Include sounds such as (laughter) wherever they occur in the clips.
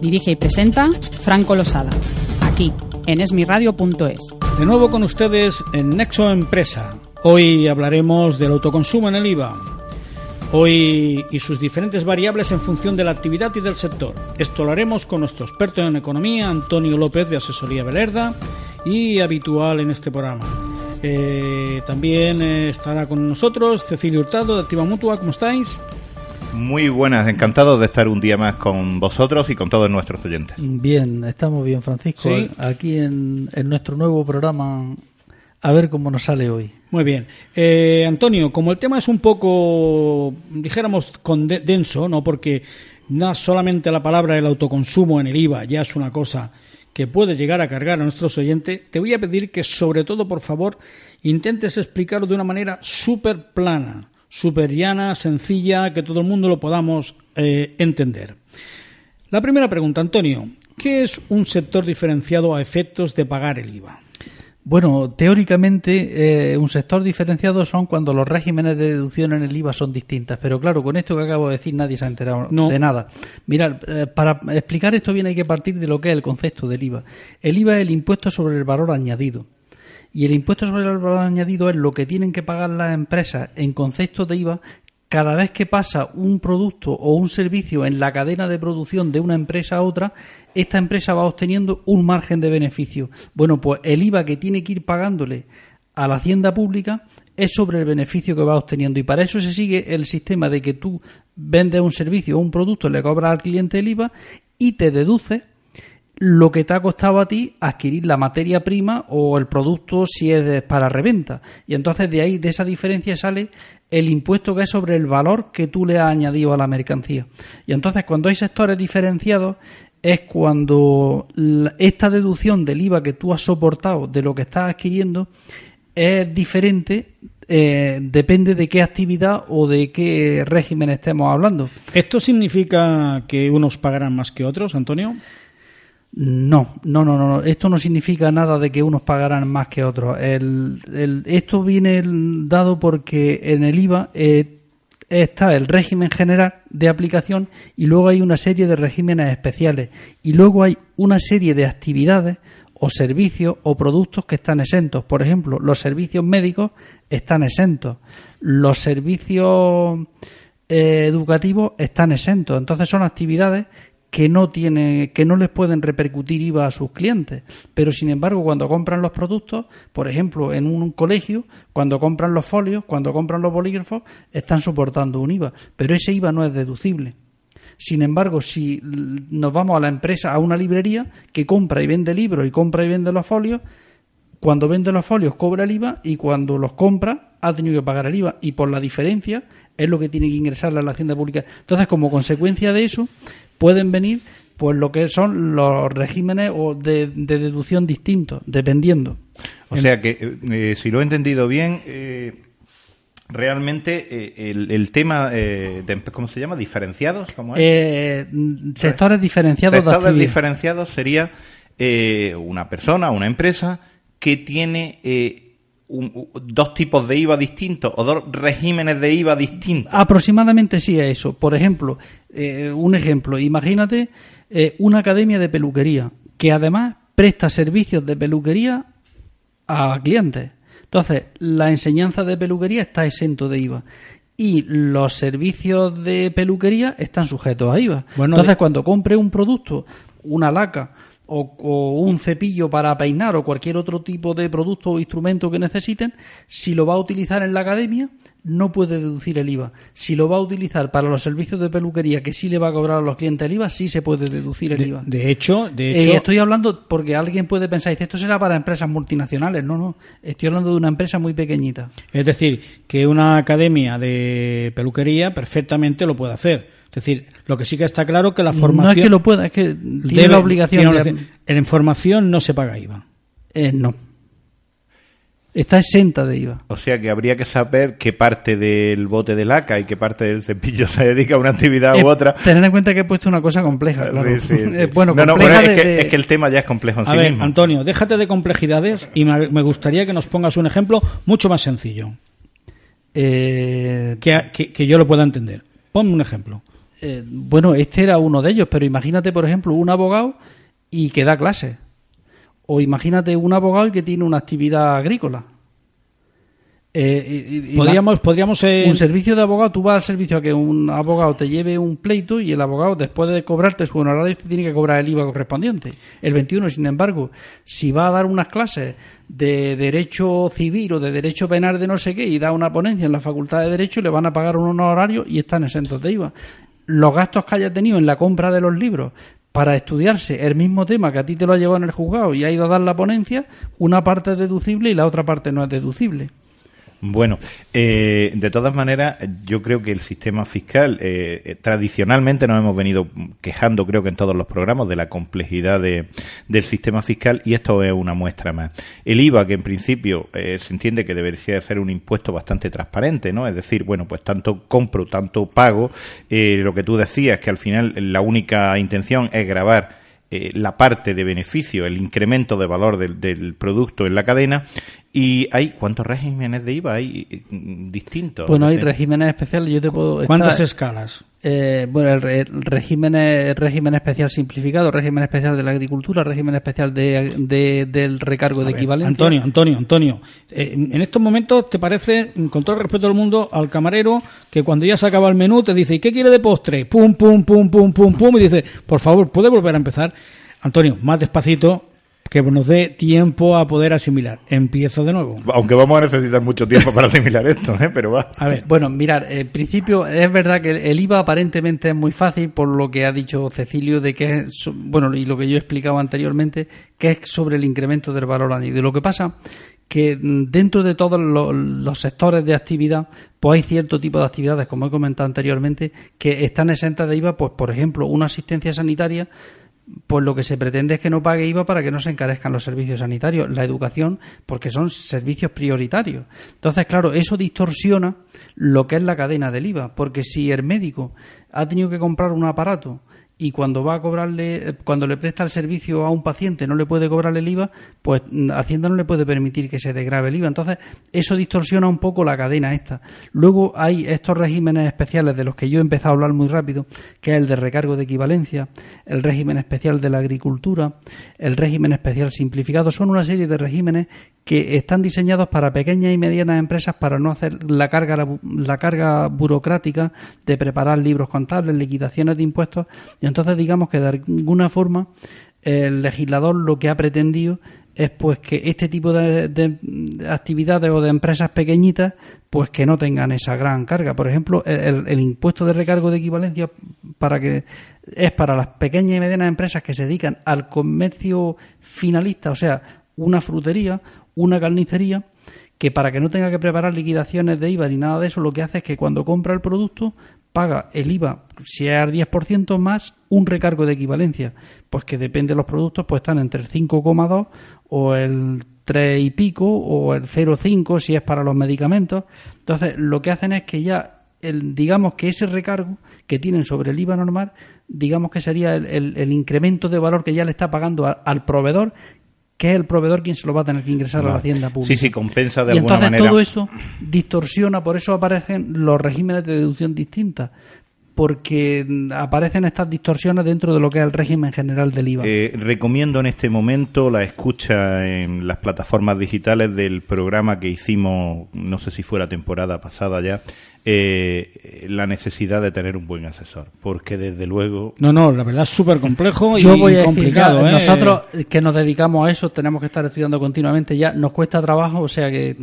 Dirige y presenta Franco Losada. Aquí, en esmiradio.es. De nuevo con ustedes en Nexo Empresa. Hoy hablaremos del autoconsumo en el IVA. Hoy y sus diferentes variables en función de la actividad y del sector. Esto lo haremos con nuestro experto en economía, Antonio López de Asesoría Belerda, y habitual en este programa. Eh, también eh, estará con nosotros Cecilio Hurtado de Activa Mutua. ¿Cómo estáis? Muy buenas, encantado de estar un día más con vosotros y con todos nuestros oyentes. Bien, estamos bien, Francisco. Sí. Aquí en, en nuestro nuevo programa, a ver cómo nos sale hoy. Muy bien. Eh, Antonio, como el tema es un poco, dijéramos, con de- denso, ¿no? Porque no solamente la palabra el autoconsumo en el IVA ya es una cosa que puede llegar a cargar a nuestros oyentes, te voy a pedir que, sobre todo, por favor, intentes explicarlo de una manera súper plana, súper llana, sencilla, que todo el mundo lo podamos eh, entender. La primera pregunta, Antonio. ¿Qué es un sector diferenciado a efectos de pagar el IVA? Bueno, teóricamente, eh, un sector diferenciado son cuando los regímenes de deducción en el IVA son distintas. Pero claro, con esto que acabo de decir nadie se ha enterado No. de nada. Mirad, eh, para explicar esto bien hay que partir de lo que es el concepto del IVA. El IVA es el impuesto sobre el valor añadido. Y el impuesto sobre el valor añadido es lo que tienen que pagar las empresas en concepto de IVA cada vez que pasa un producto o un servicio en la cadena de producción de una empresa a otra, esta empresa va obteniendo un margen de beneficio. Bueno, pues el IVA que tiene que ir pagándole a la hacienda pública es sobre el beneficio que va obteniendo y para eso se sigue el sistema de que tú vendes un servicio o un producto, le cobras al cliente el IVA y te deduce lo que te ha costado a ti adquirir la materia prima o el producto si es para reventa. Y entonces de ahí, de esa diferencia sale el impuesto que es sobre el valor que tú le has añadido a la mercancía. Y entonces cuando hay sectores diferenciados es cuando esta deducción del IVA que tú has soportado de lo que estás adquiriendo es diferente, eh, depende de qué actividad o de qué régimen estemos hablando. ¿Esto significa que unos pagarán más que otros, Antonio? No, no, no, no. Esto no significa nada de que unos pagarán más que otros. El- esto viene dado porque en el IVA eh, está el régimen general de aplicación y luego hay una serie de regímenes especiales y luego hay una serie de actividades o servicios o productos que están exentos. Por ejemplo, los servicios médicos están exentos. Los servicios eh, educativos están exentos. Entonces son actividades que no tienen, que no les pueden repercutir IVA a sus clientes. Pero sin embargo, cuando compran los productos, por ejemplo, en un colegio, cuando compran los folios, cuando compran los bolígrafos, están soportando un IVA. Pero ese IVA no es deducible. Sin embargo, si nos vamos a la empresa, a una librería que compra y vende libros y compra y vende los folios, cuando vende los folios cobra el IVA y cuando los compra ha tenido que pagar el IVA y por la diferencia es lo que tiene que ingresarle a la hacienda pública. Entonces, como consecuencia de eso, pueden venir pues lo que son los regímenes o de, de deducción distintos, dependiendo. O sea que, eh, si lo he entendido bien, eh, realmente eh, el, el tema eh, de, ¿cómo se llama? ¿Diferenciados? ¿Cómo es? Eh, sectores diferenciados de Sectores actividad. diferenciados sería eh, una persona, una empresa que tiene dos tipos de IVA distintos o dos regímenes de IVA distintos. Aproximadamente sí es eso. Por ejemplo, eh, un ejemplo, imagínate eh, una academia de peluquería que además presta servicios de peluquería a clientes. Entonces, la enseñanza de peluquería está exento de IVA y los servicios de peluquería están sujetos a IVA. Entonces, cuando compre un producto, una laca o, un cepillo para peinar o cualquier otro tipo de producto o instrumento que necesiten, si lo va a utilizar en la academia, no puede deducir el IVA. Si lo va a utilizar para los servicios de peluquería, que sí le va a cobrar a los clientes el IVA, sí se puede deducir el IVA. De hecho, de eh, hecho... estoy hablando porque alguien puede pensar, dice, esto será para empresas multinacionales. No, no, estoy hablando de una empresa muy pequeñita. Es decir, que una academia de peluquería perfectamente lo puede hacer. Es decir, lo que sí que está claro que la formación... No es que lo pueda, es que tiene la obligación de... En la información no se paga IVA. Eh, no. Está exenta de IVA. O sea que habría que saber qué parte del bote de laca y qué parte del cepillo se dedica a una actividad u otra. Tener en cuenta que he puesto una cosa compleja. bueno, es, que, el tema ya es complejo en a ver, Antonio, déjate de complejidades y me gustaría que nos pongas un ejemplo mucho más sencillo. Eh, que, yo lo pueda entender. Ponme un ejemplo. Eh, bueno, este era uno de ellos, pero imagínate, por ejemplo, un abogado y que da clases. O imagínate un abogado que tiene una actividad agrícola. Eh, podríamos, podríamos un servicio de abogado, tú vas al servicio a que un abogado te lleve un pleito y el abogado después de cobrarte su honorario te tiene que cobrar el IVA correspondiente. El 21, sin embargo, si va a dar unas clases de derecho civil o de derecho penal de no sé qué y da una ponencia en la facultad de derecho le van a pagar un honorario y están exentos de IVA los gastos que haya tenido en la compra de los libros para estudiarse el mismo tema que a ti te lo ha llevado en el juzgado y ha ido a dar la ponencia, una parte es deducible y la otra parte no es deducible. Bueno, eh, de todas maneras, yo creo que el sistema fiscal, eh, eh, tradicionalmente nos hemos venido quejando, creo que en todos los programas, de la complejidad de, del sistema fiscal y esto es una muestra más. El IVA, que en principio se entiende que debería ser un impuesto bastante transparente, ¿no? Es decir, bueno, pues tanto compro, tanto pago, lo que tú decías, que al final la única intención es grabar la parte de beneficio, el incremento de valor del, del, producto en la cadena ¿Y hay cuántos regímenes de IVA hay eh, distintos? Bueno, hay regímenes especiales. Yo te puedo. ¿Cuántas escalas? Eh, bueno, el, régimen, régimen especial simplificado, régimen especial de la agricultura, régimen especial de, del recargo de equivalencia. Antonio, Antonio, Antonio, eh, en estos momentos te parece, con todo el respeto del mundo, al camarero que cuando ya se acaba el menú te dice, ¿y qué quiere de postre? Pum, pum, pum, pum, pum, pum, y dice, por favor, ¿puede volver a empezar? Antonio, más despacito, que nos dé tiempo a poder asimilar. Empiezo de nuevo. Aunque vamos a necesitar mucho tiempo para asimilar esto, ¿eh? pero va. A ver. Bueno, mirar, en principio es verdad que el IVA aparentemente es muy fácil por lo que ha dicho Cecilio de que es, bueno, y lo que yo he explicado anteriormente, que es sobre el incremento del valor añadido. Lo que pasa que dentro de todos los, los, sectores de actividad, pues hay cierto tipo de actividades, como he comentado anteriormente, que están exentas de IVA, pues por ejemplo, una asistencia sanitaria pues lo que se pretende es que no pague IVA para que no se encarezcan los servicios sanitarios, la educación, porque son servicios prioritarios. Entonces, claro, eso distorsiona lo que es la cadena del IVA, porque si el médico ha tenido que comprar un aparato y cuando va a cobrarle, cuando le presta el servicio a un paciente no le puede cobrar el IVA, pues mm, Hacienda no le puede permitir que se degrave el IVA. Entonces, eso distorsiona un poco la cadena esta. Luego hay estos regímenes especiales de los que yo he empezado a hablar muy rápido, que es el de recargo de equivalencia, el régimen especial de la agricultura, el régimen especial simplificado. Son una serie de regímenes que están diseñados para pequeñas y medianas empresas para no hacer la carga, la, carga burocrática de preparar libros contables, liquidaciones de impuestos. Entonces digamos que de alguna forma el legislador lo que ha pretendido es pues que este tipo de, actividades o de empresas pequeñitas pues que no tengan esa gran carga. Por ejemplo, el, el, impuesto de recargo de equivalencia para que es para las pequeñas y medianas empresas que se dedican al comercio finalista, o sea, una frutería una carnicería que para que no tenga que preparar liquidaciones de IVA ni nada de eso, lo que hace es que cuando compra el producto paga el IVA, si es al 10% más un recargo de equivalencia, pues que depende de los productos, pues están entre el 5,2 o el 3 y pico o el 0,5 si es para los medicamentos. Entonces, lo que hacen es que ya, el, digamos que ese recargo que tienen sobre el IVA normal, digamos que sería el, incremento de valor que ya le está pagando al proveedor que es el proveedor quien se lo va a tener que ingresar a la hacienda pública. Sí, sí, compensa de y alguna entonces manera. todo eso distorsiona, por eso aparecen los regímenes de deducción distintas, porque aparecen estas distorsiones dentro de lo que es el régimen general del IVA. Eh, recomiendo en este momento la escucha en las plataformas digitales del programa que hicimos, no sé si fuera temporada pasada ya, eh, la necesidad de tener un buen asesor, porque desde luego No, no, la verdad es súper complejo (laughs) y Yo voy a decir, complicado. ya, ¿eh? nosotros que nos dedicamos a eso, tenemos que estar estudiando continuamente ya, nos cuesta trabajo, o sea que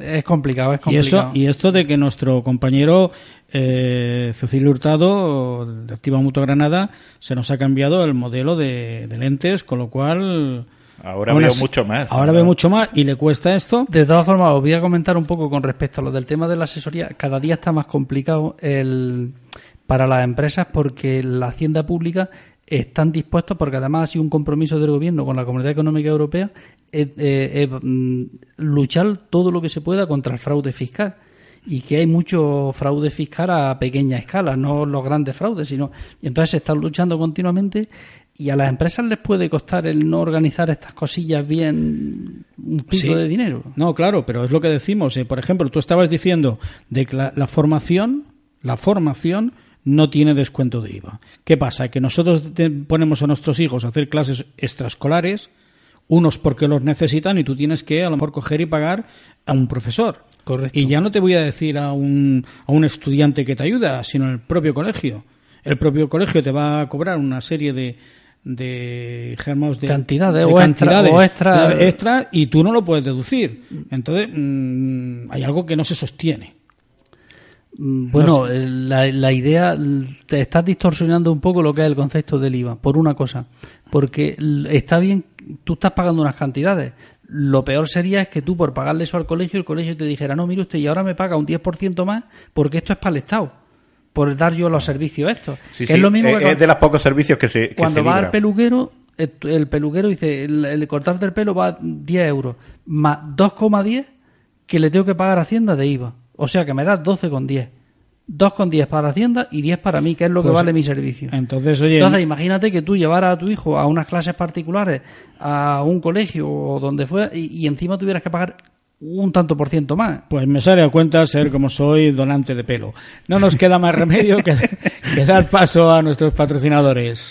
es complicado, es Y, complicado. eso, y esto de que nuestro compañero eh, Cecilio Hurtado, de Activa Mutua Granada, se nos ha cambiado el modelo de, de lentes, con lo cual... ahora veo así- mucho más. Ahora ve mucho más y le cuesta esto. De todas formas, os voy a comentar un poco con respecto a lo del tema de la asesoría. Cada día está más complicado el, para las empresas porque la hacienda pública están dispuestos, porque además ha sido un compromiso del gobierno con la Comunidad Económica Europea, eh, eh, eh, mm, luchar todo lo que se pueda contra el fraude fiscal. Y que hay mucho fraude fiscal a pequeña escala, no los grandes fraudes, sino. Y entonces se están luchando continuamente y a las empresas les puede costar el no organizar estas cosillas bien un pico Sí. de dinero. No, claro, pero es lo que decimos. eh, Por ejemplo, tú estabas diciendo de que la, la formación, la formación no tiene descuento de IVA. ¿Qué pasa? Que nosotros ponemos a nuestros hijos a hacer clases extraescolares, unos porque los necesitan y tú tienes que a lo mejor coger y pagar a un profesor. Correcto. Y ya no te voy a decir a un, a un estudiante que te ayuda, sino el propio colegio. El propio colegio te va a cobrar una serie de de germos de Cantidades o extra- o extra- de- extra y tú no lo puedes deducir. Entonces, mm, hay algo que no se sostiene. Mm, Bueno, eh, la, la idea, te estás distorsionando un poco lo que es el concepto del IVA, por una cosa. Porque está bien, tú estás pagando unas cantidades. Lo peor sería es que tú, por pagarle eso al colegio, el colegio te dijera, no, mire usted, y ahora me paga un 10% más porque esto es para el Estado, por dar yo los servicios estos. Sí, que sí, es lo mismo eh, que es cuando- de los pocos servicios que se que cuando se va libra. al peluquero, el, el peluquero dice, el, el cortarte el pelo va a 10 euros, más 2,10 que le tengo que pagar a Hacienda de IVA. O sea que me da 12,10. 2,10 para Hacienda y 10 para mí, que es lo que Pues, vale mi servicio. Entonces, oye, Entonces, imagínate que tú llevaras a tu hijo a unas clases particulares, a un colegio o donde fuera, y, y encima tuvieras que pagar un tanto por ciento más. pues me sale a cuenta ser como soy donante de pelo. No nos queda más remedio que, (laughs) que dar paso a nuestros patrocinadores.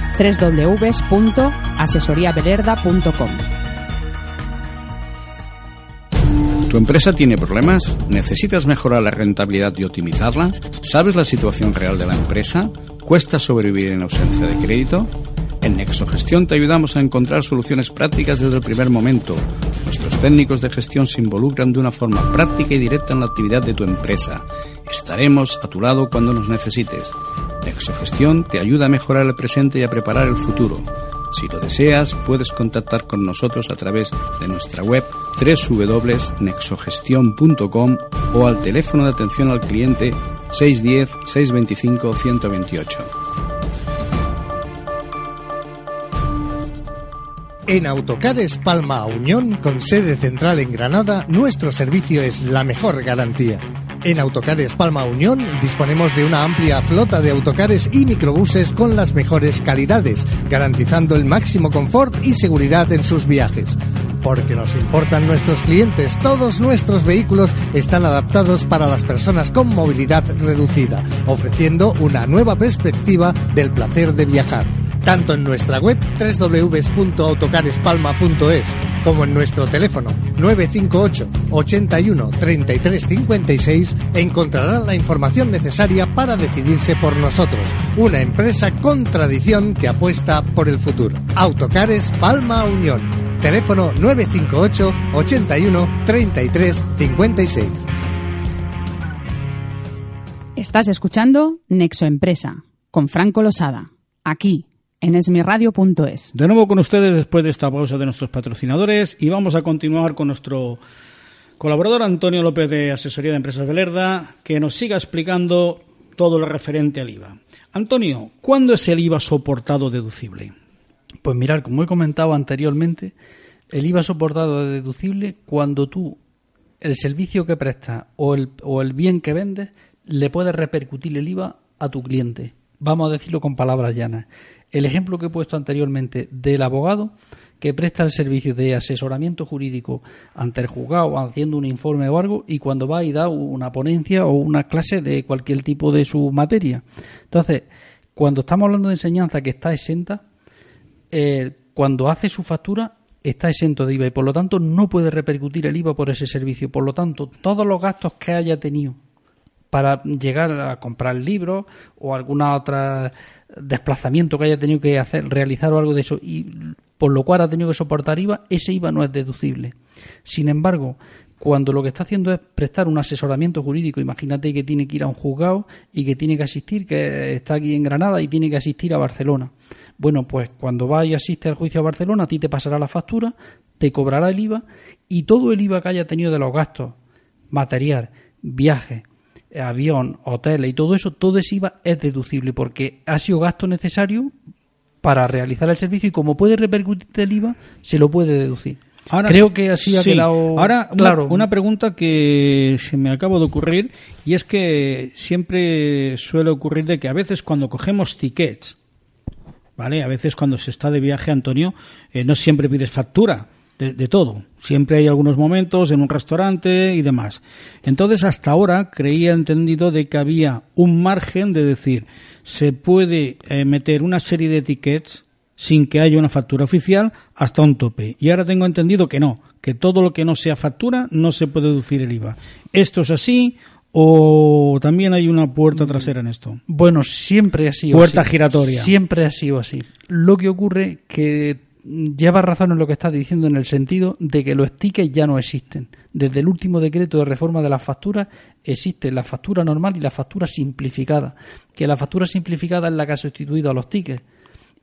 www.asesoriabelerda.com. ¿Tu empresa tiene problemas? ¿Necesitas mejorar la rentabilidad y optimizarla? ¿Sabes la situación real de la empresa? ¿Cuesta sobrevivir en ausencia de crédito? En Nexogestión te ayudamos a encontrar soluciones prácticas desde el primer momento. Nuestros técnicos de gestión se involucran de una forma práctica y directa en la actividad de tu empresa. Estaremos a tu lado cuando nos necesites. Nexogestión te ayuda a mejorar el presente y a preparar el futuro. Si lo deseas, puedes contactar con nosotros a través de nuestra web www.nexogestion.com o al teléfono de atención al cliente 610-625-128. En Autocares Palma Unión, con sede central en Granada, nuestro servicio es la mejor garantía. En Autocares Palma Unión disponemos de una amplia flota de autocares y microbuses con las mejores calidades, garantizando el máximo confort y seguridad en sus viajes. Porque nos importan nuestros clientes, todos nuestros vehículos están adaptados para las personas con movilidad reducida, ofreciendo una nueva perspectiva del placer de viajar tanto en nuestra web www.autocarespalma.es como en nuestro teléfono 958 81 33 56 encontrarán la información necesaria para decidirse por nosotros, una empresa con tradición que apuesta por el futuro. Autocares Palma Unión. Teléfono 958 81 33 56. Estás escuchando Nexo Empresa con Franco Losada, aquí en esmirradio.es. De nuevo con ustedes después de esta pausa de nuestros patrocinadores y vamos a continuar con nuestro colaborador Antonio López de Asesoría de Empresas Belerda que nos siga explicando todo lo referente al IVA. Antonio, ¿cuándo es el IVA soportado deducible? Pues mirar, como he comentado anteriormente, el IVA soportado es deducible cuando tú el servicio que prestas o el, o el bien que vendes le puedes repercutir el IVA a tu cliente. Vamos a decirlo con palabras llanas. El ejemplo que he puesto anteriormente del abogado que presta el servicio de asesoramiento jurídico ante el juzgado haciendo un informe o algo y cuando va y da una ponencia o una clase de cualquier tipo de su materia. Entonces, cuando estamos hablando de enseñanza que está exenta, eh, cuando hace su factura está exento de IVA y por lo tanto no puede repercutir el IVA por ese servicio. Por lo tanto, todos los gastos que haya tenido para llegar a comprar libros o alguna otra desplazamiento que haya tenido que hacer, realizar o algo de eso y por lo cual ha tenido que soportar IVA, ese IVA no es deducible. Sin embargo, cuando lo que está haciendo es prestar un asesoramiento jurídico, imagínate que tiene que ir a un juzgado y que tiene que asistir, que está aquí en Granada y tiene que asistir a Barcelona. Bueno, pues cuando va y asiste al juicio a Barcelona, a ti te pasará la factura, te cobrará el IVA y todo el IVA que haya tenido de los gastos, material, viaje, avión, hoteles y todo eso, todo ese IVA es deducible porque ha sido gasto necesario para realizar el servicio y como puede repercutir el IVA, se lo puede deducir. Ahora, Creo que así ha sí. quedado Ahora, una- claro. Una, pregunta que se me acaba de ocurrir y es que siempre suele ocurrir de que a veces cuando cogemos tickets, ¿vale? A veces cuando se está de viaje, Antonio, eh, no siempre pides factura de, de todo. Siempre hay algunos momentos en un restaurante y demás. Entonces, hasta ahora creía entendido de que había un margen de decir, se puede eh, meter una serie de tickets sin que haya una factura oficial hasta un tope. Y ahora tengo entendido que no, que todo lo que no sea factura no se puede deducir el IVA. ¿Esto es así o también hay una puerta trasera en esto? Bueno, siempre ha sido Puerta así. giratoria. Siempre ha sido así. Lo que ocurre que lleva razón en lo que estás diciendo en el sentido de que los tickets ya no existen. Desde el último decreto de reforma de las facturas existe la factura normal y la factura simplificada. Que la factura simplificada es la que ha sustituido a los tickets.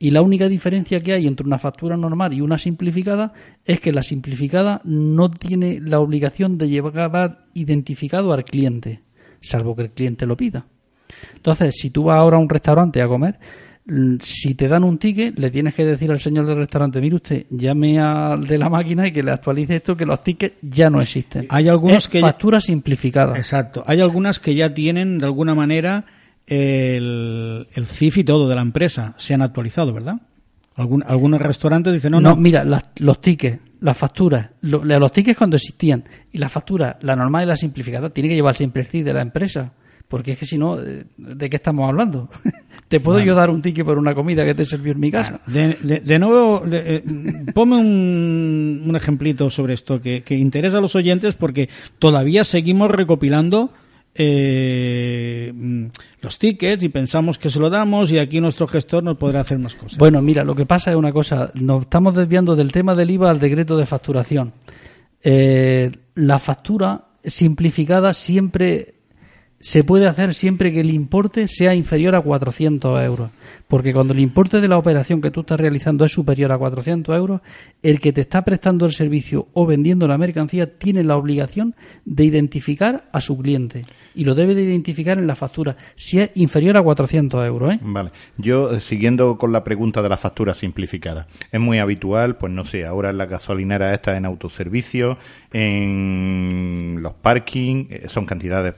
Y la única diferencia que hay entre una factura normal y una simplificada es que la simplificada no tiene la obligación de llevar identificado al cliente, salvo que el cliente lo pida. Entonces, si tú vas ahora a un restaurante a comer, si te dan un ticket, le tienes que decir al señor del restaurante, mire usted, llame al de la máquina y que le actualice esto, que los tickets ya no existen. Hay algunos Es que ya- factura simplificada. Exacto. Hay algunas que ya tienen de alguna manera el, el CIF y todo de la empresa. Se han actualizado, ¿verdad? Algunos restaurantes dicen, no, No, no, mira, las- los tickets, las facturas, lo- los tickets cuando existían y las facturas, la normal y la simplificada, tiene que llevar siempre el CIF de la empresa. Porque es que si no, eh, ¿de qué estamos hablando? (laughs) ¿Te puedo yo dar un ticket por una comida que te sirvió en mi casa? De, de- de nuevo, de- eh, ponme un, un ejemplito sobre esto que, que interesa a los oyentes porque todavía seguimos recopilando eh, los tickets y pensamos que se lo damos y aquí nuestro gestor nos podrá hacer más cosas. Bueno, mira, lo que pasa es una cosa, nos estamos desviando del tema del IVA al decreto de facturación. Eh, la factura simplificada siempre se puede hacer siempre que el importe sea inferior a 400 euros. Porque cuando el importe de la operación que tú estás realizando es superior a 400 euros, el que te está prestando el servicio o vendiendo la mercancía tiene la obligación de identificar a su cliente. Y lo debe de identificar en la factura, si es inferior a 400 euros. ¿eh? Vale. Yo, eh, siguiendo con la pregunta de la factura simplificada, es muy habitual, pues no sé, ahora en la gasolinera esta en autoservicio, en los parking, eh, son cantidades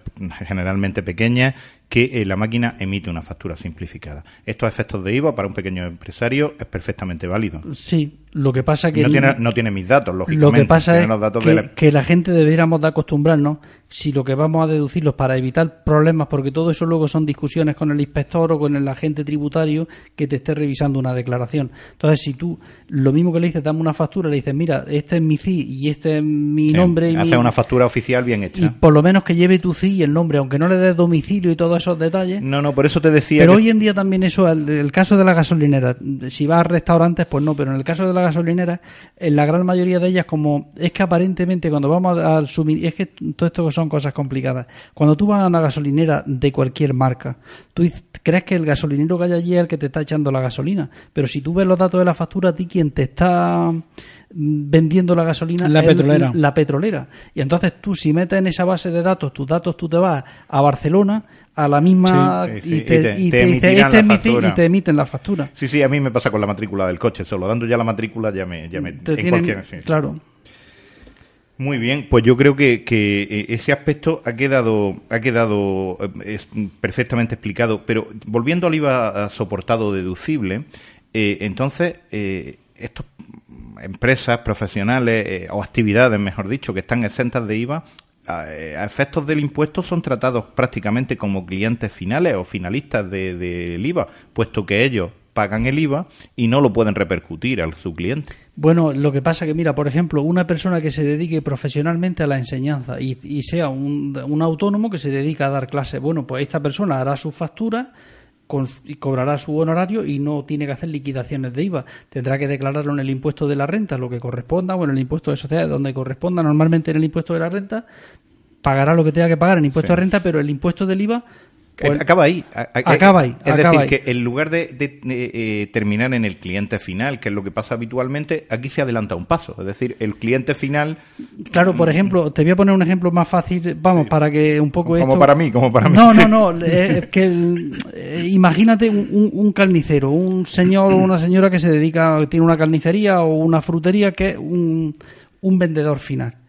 generalmente pequeñas, que eh, la máquina emite una factura simplificada. Estos efectos de IVA para un pequeño empresario es perfectamente válido. Sí, lo que pasa que No tiene, no tiene mis datos, lógicamente. lo que pasa es que, la- que la gente deberíamos de acostumbrarnos si lo que vamos a deducirlos para evitar problemas porque todo eso luego son discusiones con el inspector o con el agente tributario que te esté revisando una declaración entonces si tú lo mismo que le dices dame una factura le dices mira este es mi CI y este es mi Sí, nombre y hace mi- una factura oficial bien hecha. y por lo menos que lleve tu CI y el nombre aunque no le des domicilio y todos esos detalles No, no, por eso te decía pero que- hoy en día también eso, el, el caso de la gasolinera, si vas a restaurantes, pues no, pero en el caso de las gasolineras, en la gran mayoría de ellas, como es que aparentemente cuando vamos al suministro, es que todo esto son cosas complicadas. Cuando tú vas a una gasolinera de cualquier marca, tú crees que el gasolinero que hay allí es el que te está echando la gasolina, pero si tú ves los datos de la factura, a ti quien te está vendiendo la gasolina la petrolera. la petrolera. Y entonces tú si metes en esa base de datos tus datos, tú te vas a Barcelona a la misma y, te, y, te, emiten la factura. Sí, sí, a mí me pasa con la matrícula del coche, solo dando ya la matrícula ya me... Ya me Claro. Muy bien, pues yo creo que, que, eh, ese aspecto ha quedado, ha quedado eh, perfectamente explicado. Pero volviendo al IVA soportado deducible, eh, entonces eh, estos empresas profesionales eh, o actividades, mejor dicho, que están exentas de IVA, a, efectos del impuesto son tratados prácticamente como clientes finales o finalistas del de, IVA, puesto que ellos pagan el IVA y no lo pueden repercutir a su cliente. Bueno, lo que pasa que, mira, por ejemplo, una persona que se dedique profesionalmente a la enseñanza y, sea un, un, autónomo que se dedica a dar clases, bueno, pues esta persona hará su factura y cobrará su honorario y no tiene que hacer liquidaciones de IVA. Tendrá que declararlo en el impuesto de la renta, lo que corresponda, o en el impuesto de sociedades, donde corresponda. Normalmente en el impuesto de la renta pagará lo que tenga que pagar en impuesto de renta, pero el impuesto del IVA acaba ahí. acaba ahí. Es decir, que en lugar de, eh, terminar en el cliente final, que es lo que pasa habitualmente, aquí se adelanta un paso. Es decir, el cliente final. Claro, por mm, ejemplo, te voy a poner un ejemplo más fácil, vamos, para que un poco. Como para mí, como para mí. No, no, no. (laughs) que eh, imagínate un, carnicero, un señor o una señora que se dedica, tiene una carnicería o una frutería, que es un, un vendedor final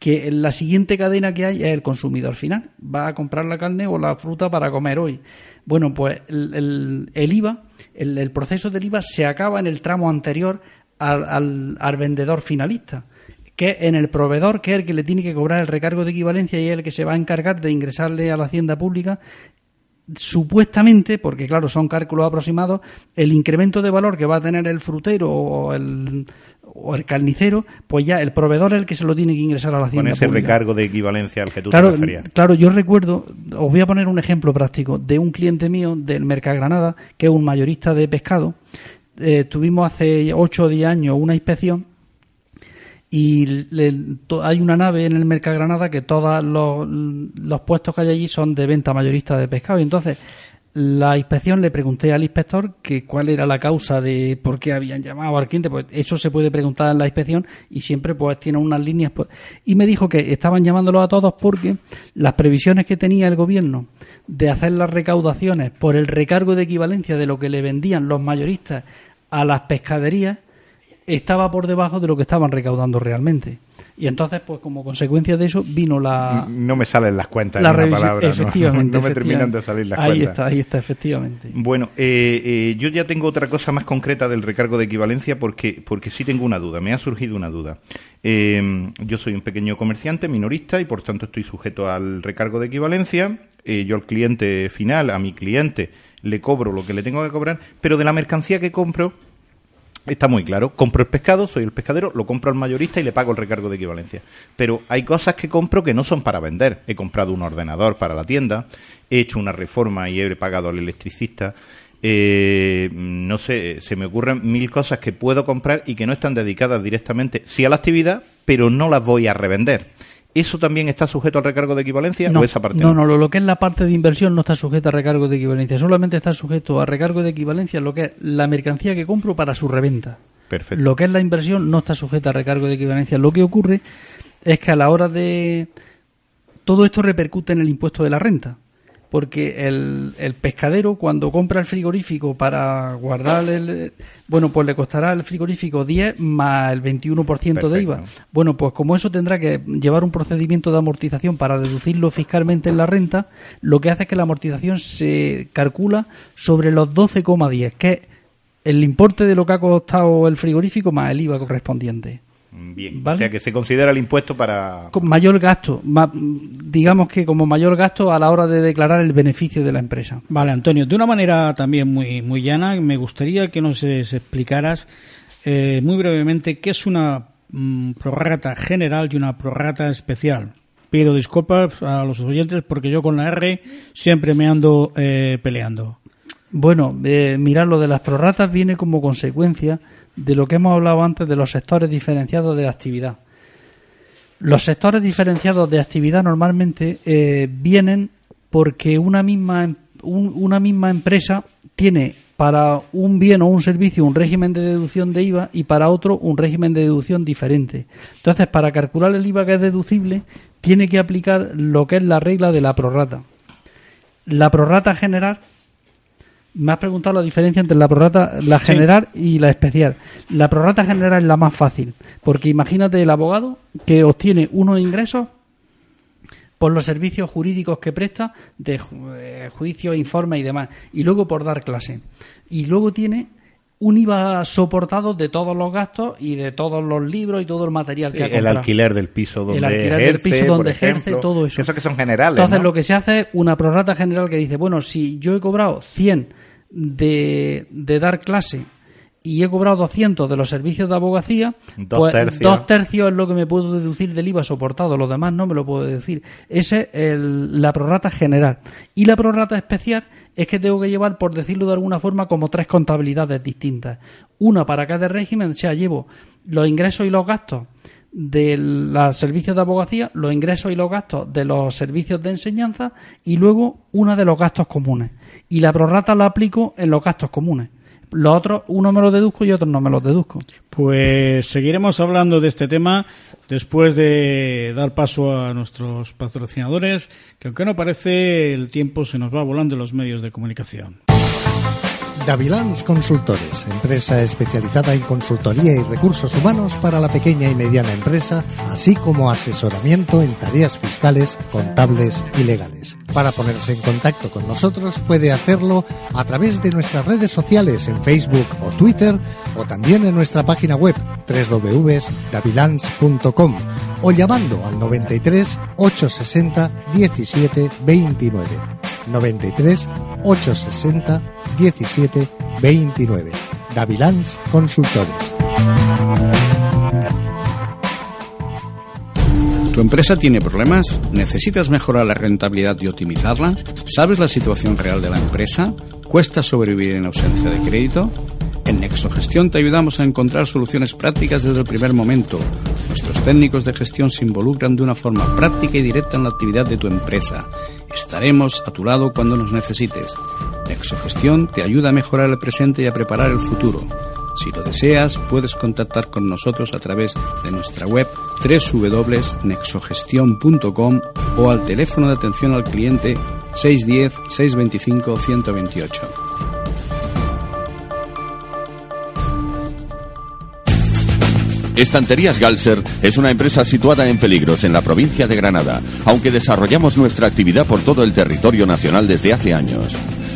que la siguiente cadena que hay es el consumidor final. Va a comprar la carne o la fruta para comer hoy. Bueno, pues el, IVA, el, proceso del IVA se acaba en el tramo anterior al, al, vendedor finalista que en el proveedor, que es el que le tiene que cobrar el recargo de equivalencia y es el que se va a encargar de ingresarle a la hacienda pública supuestamente, porque claro, son cálculos aproximados, el incremento de valor que va a tener el frutero o el, o el carnicero, pues ya el proveedor es el que se lo tiene que ingresar a la hacienda. Con ese recargo de equivalencia al que tú claro, te referías. Claro, yo recuerdo, os voy a poner un ejemplo práctico de un cliente mío del Mercagranada, que es un mayorista de pescado. Eh, tuvimos hace 8 o 10 años una inspección y hay una nave en el Mercagranada que todos los, puestos que hay allí son de venta mayorista de pescado. Y entonces la inspección le pregunté al inspector que cuál era la causa de por qué habían llamado al cliente, pues eso se puede preguntar en la inspección y siempre pues tiene unas líneas pues, y me dijo que estaban llamándolo a todos porque las previsiones que tenía el gobierno de hacer las recaudaciones por el recargo de equivalencia de lo que le vendían los mayoristas a las pescaderías estaba por debajo de lo que estaban recaudando realmente. Y entonces, pues como consecuencia de eso, vino la... No me salen las cuentas la en palabra. Efectivamente. (laughs) No, me terminan de salir las ahí cuentas. Está, ahí está, efectivamente. Bueno, eh, eh, yo ya tengo otra cosa más concreta del recargo de equivalencia porque, porque sí tengo una duda, me ha surgido una duda. Eh, yo soy un pequeño comerciante, minorista, y por tanto estoy sujeto al recargo de equivalencia. yo al cliente final, a mi cliente, le cobro lo que le tengo que cobrar, pero de la mercancía que compro Está muy claro. Compro el pescado, soy el pescadero, lo compro al mayorista y le pago el recargo de equivalencia. Pero hay cosas que compro que no son para vender. He comprado un ordenador para la tienda, he hecho una reforma y he pagado al electricista. Eh, no sé, se me ocurren mil cosas que puedo comprar y que no están dedicadas directamente, sí a la actividad, pero no las voy a revender. ¿Eso también está sujeto al recargo de equivalencia no, o esa parte no? No, lo que es la parte de inversión no está sujeto a recargo de equivalencia. Solamente está sujeto a recargo de equivalencia lo que es la mercancía que compro para su reventa. Perfecto. Lo que es la inversión no está sujeto a recargo de equivalencia. Lo que ocurre es que a la hora de... Todo esto repercute en el impuesto de la renta porque el, el, pescadero cuando compra el frigorífico para guardar el bueno pues le costará el frigorífico 10 más el 21% de IVA. Bueno pues como eso tendrá que llevar un procedimiento de amortización para deducirlo fiscalmente en la renta lo que hace es que la amortización se calcula sobre los 12,10 que es el importe de lo que ha costado el frigorífico más el IVA correspondiente Bien, o sea que se considera el impuesto para... Con mayor gasto, digamos que como mayor gasto a la hora de declarar el beneficio de la empresa. Vale, Antonio, de una manera también muy, muy llana, me gustaría que nos explicaras eh, muy brevemente qué es una mm, prorrata general y una prorrata especial. Pido disculpas a los oyentes porque yo con la R siempre me ando eh, peleando. Bueno, eh, mirar lo de las prorratas viene como consecuencia de lo que hemos hablado antes de los sectores diferenciados de actividad. Los sectores diferenciados de actividad normalmente eh, vienen porque una misma, em, una misma empresa tiene para un bien o un servicio un régimen de deducción de IVA y para otro un régimen de deducción diferente. Entonces, para calcular el IVA que es deducible, tiene que aplicar lo que es la regla de la prorrata. La prorrata general me has preguntado la diferencia entre la prorrata, la general y la especial. La prorrata general es la más fácil, porque imagínate el abogado que obtiene unos ingresos por los servicios jurídicos que presta, de eh, juicio, informe y demás, y luego por dar clase. Y luego tiene un IVA soportado de todos los gastos y de todos los libros y todo el material que ha comprado. El alquiler del piso donde el alquiler ejerce, del piso donde ejemplo. ejerce, todo eso. Eso que son generales, Entonces ¿no? lo que se hace es una prorrata general que dice, bueno, si yo he cobrado 100 de, de dar clase y he cobrado 200 de los servicios de abogacía, Dos pues tercios. dos tercios es lo que me puedo deducir del IVA soportado, los demás no me lo puedo deducir. Esa es el- la prorrata general. Y la prorrata especial es que tengo que llevar, por decirlo de alguna forma, como tres contabilidades distintas. Una para cada régimen, o sea, llevo los ingresos y los gastos de los servicios de abogacía, los ingresos y los gastos de los servicios de enseñanza y luego una de los gastos comunes. Y la prorrata la aplico en los gastos comunes. Los otros, uno me los deduzco y otros no me los deduzco. Pues seguiremos hablando de este tema después de dar paso a nuestros patrocinadores, que aunque no parece, el tiempo se nos va volando en los medios de comunicación. Davilans Consultores, empresa especializada en consultoría y recursos humanos para la pequeña y mediana empresa, así como asesoramiento en tareas fiscales, contables y legales. Para ponerse en contacto con nosotros puede hacerlo a través de nuestras redes sociales en Facebook o Twitter o también en nuestra página web www.davilans.com o llamando al 93 860 17 29. 93 860 17 29. Davilans Consultores. ¿Tu empresa tiene problemas? ¿Necesitas mejorar la rentabilidad y optimizarla? ¿Sabes la situación real de la empresa? ¿Cuesta sobrevivir en ausencia de crédito? En Nexogestión te ayudamos a encontrar soluciones prácticas desde el primer momento. Nuestros técnicos de gestión se involucran de una forma práctica y directa en la actividad de tu empresa. Estaremos a tu lado cuando nos necesites. Nexogestión te ayuda a mejorar el presente y a preparar el futuro. Si lo deseas, puedes contactar con nosotros a través de nuestra web www.nexogestion.com o al teléfono de atención al cliente 610-625-128. Estanterías Galser es una empresa situada en Peligros, en la provincia de Granada, aunque desarrollamos nuestra actividad por todo el territorio nacional desde hace años.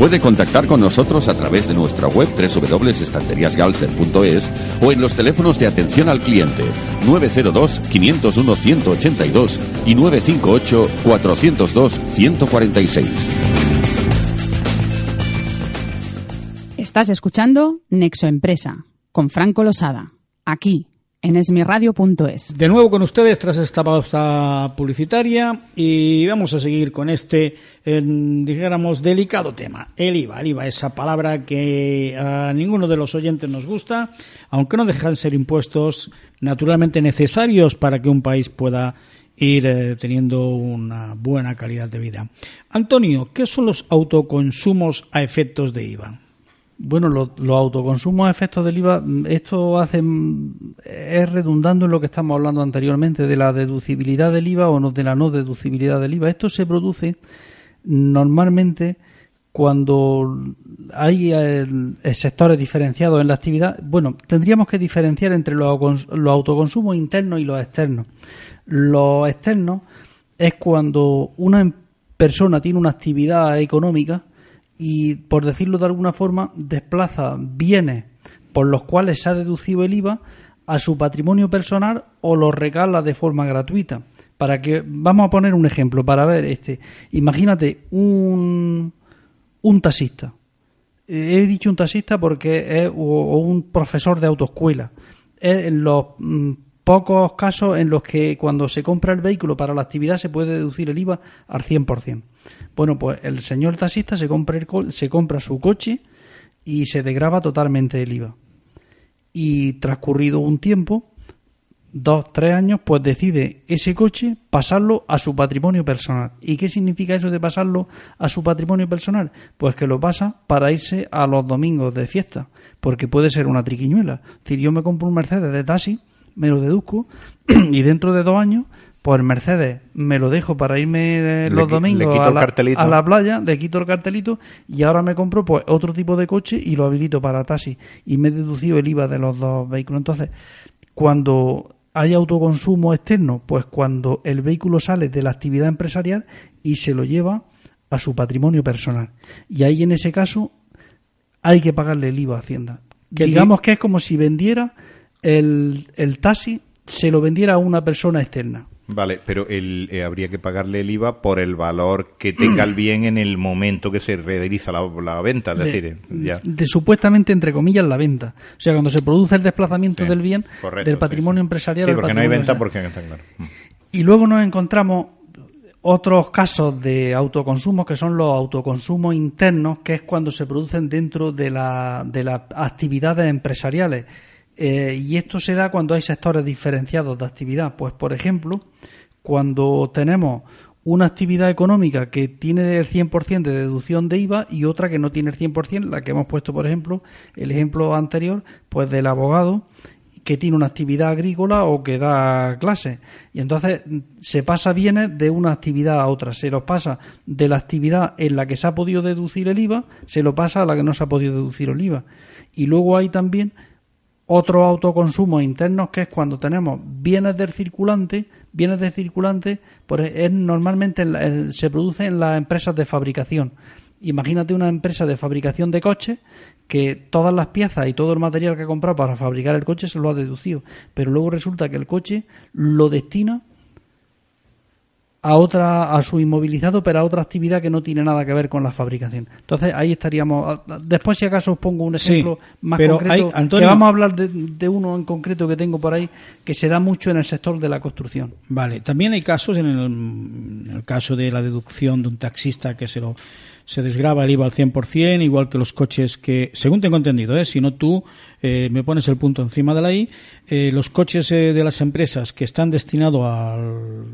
Puede contactar con nosotros a través de nuestra web www.estanteriasgalser.es o en los teléfonos de atención al cliente 902-501-182 y 958-402-146. Estás escuchando Nexo Empresa con Franco Losada, aquí en esmiradio.es. De nuevo con ustedes tras esta pausa publicitaria y vamos a seguir con este, eh, dijéramos, delicado tema, el IVA. El IVA, esa palabra que a ninguno de los oyentes nos gusta, aunque no dejan ser impuestos naturalmente necesarios para que un país pueda ir eh, teniendo una buena calidad de vida. Antonio, ¿qué son los autoconsumos a efectos de IVA? Bueno, los, los autoconsumos efectos del IVA, mm, esto hace, mm, es redundando en lo que estamos hablando anteriormente de la deducibilidad del IVA o no, de la no deducibilidad del IVA. Esto se produce normalmente cuando hay eh, sectores diferenciados en la actividad. Bueno, tendríamos que diferenciar entre los, los autoconsumos internos y los externos. Los externos es cuando una em- persona tiene una actividad económica y, por decirlo de alguna forma, desplaza bienes por los cuales se ha deducido el IVA a su patrimonio personal o los regala de forma gratuita. Para que vamos a poner un ejemplo para ver este. Imagínate un un taxista. Eh, He dicho un taxista porque es o- un profesor de autoescuela. Es los mm, pocos casos en los que cuando se compra el vehículo para la actividad se puede deducir el IVA al 100%. Bueno, pues el señor taxista se compra, el se compra su coche y se degrava totalmente el IVA. Y transcurrido un tiempo, dos, tres años, pues decide ese coche pasarlo a su patrimonio personal. ¿Y qué significa eso de pasarlo a su patrimonio personal? Pues que lo pasa para irse a los domingos de fiesta, porque puede ser una triquiñuela. Es decir, yo me compro un Mercedes de taxi, me lo deduzco, (clears throat) y dentro de dos años, pues el Mercedes me lo dejo para irme eh, los le domingos a la, cartelito. a la playa, le quito el cartelito y ahora me compro pues otro tipo de coche y lo habilito para taxi y me he deducido el IVA de los dos vehículos. Entonces, cuando hay autoconsumo externo, pues cuando el vehículo sale de la actividad empresarial y se lo lleva a su patrimonio personal. Y ahí en ese caso hay que pagarle el IVA a Hacienda. ¿Qué Digamos que es como si vendiera el, el taxi, se lo vendiera a una persona externa. Vale, pero el, eh, habría que pagarle el IVA por el valor que tenga el bien en el momento que se realiza la, la venta. Es de, decir, eh, ya. de supuestamente, entre comillas, la venta. O sea, cuando se produce el desplazamiento Sí, del bien correcto, del patrimonio sí. empresarial Sí, porque no hay venta porque está claro. Mm. Y luego nos encontramos otros casos de autoconsumo que son los autoconsumos internos, que es cuando se producen dentro de, la, de las actividades empresariales. Eh, y esto se da cuando hay sectores diferenciados de actividad. Pues, por ejemplo, cuando tenemos una actividad económica que tiene el 100% de deducción de IVA y otra que no tiene el 100%, la que hemos puesto, por ejemplo, el ejemplo anterior, pues del abogado que tiene una actividad agrícola o que da clases. Y entonces se pasa bienes de una actividad a otra. Se los pasa de la actividad en la que se ha podido deducir el IVA, se lo pasa a la que no se ha podido deducir el IVA. Y luego hay también otros autoconsumos internos que es cuando tenemos bienes del circulante, bienes de circulante, pues es normalmente en la- se produce en las empresas de fabricación. Imagínate una empresa de fabricación de coches que todas las piezas y todo el material que ha comprado para fabricar el coche se lo ha deducido, pero luego resulta que el coche lo destina a otra a su inmovilizado pero a otra actividad que no tiene nada que ver con la fabricación entonces ahí estaríamos después si acaso os pongo un Sí, ejemplo más pero concreto hay- Antonio- que vamos a hablar de, de uno en concreto que tengo por ahí que se da mucho en el sector de la construcción Vale, también hay casos en el, en el caso de la deducción de un taxista que se lo se desgraba el IVA al 100%, igual que los coches que, según tengo entendido, ¿eh? si no tú eh, me pones el punto encima de la I, eh, los coches eh, de las empresas que están destinados al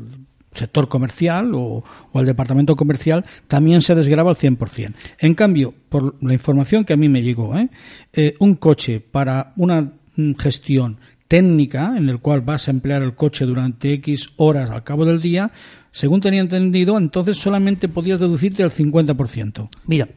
sector comercial o, o al departamento comercial también se desgraba al 100%. En cambio, por la información que a mí me llegó, ¿eh? Eh, un coche para una mm, gestión técnica en el cual vas a emplear el coche durante X horas al cabo del día, según tenía entendido, entonces solamente podías deducirte el 50%. Mira,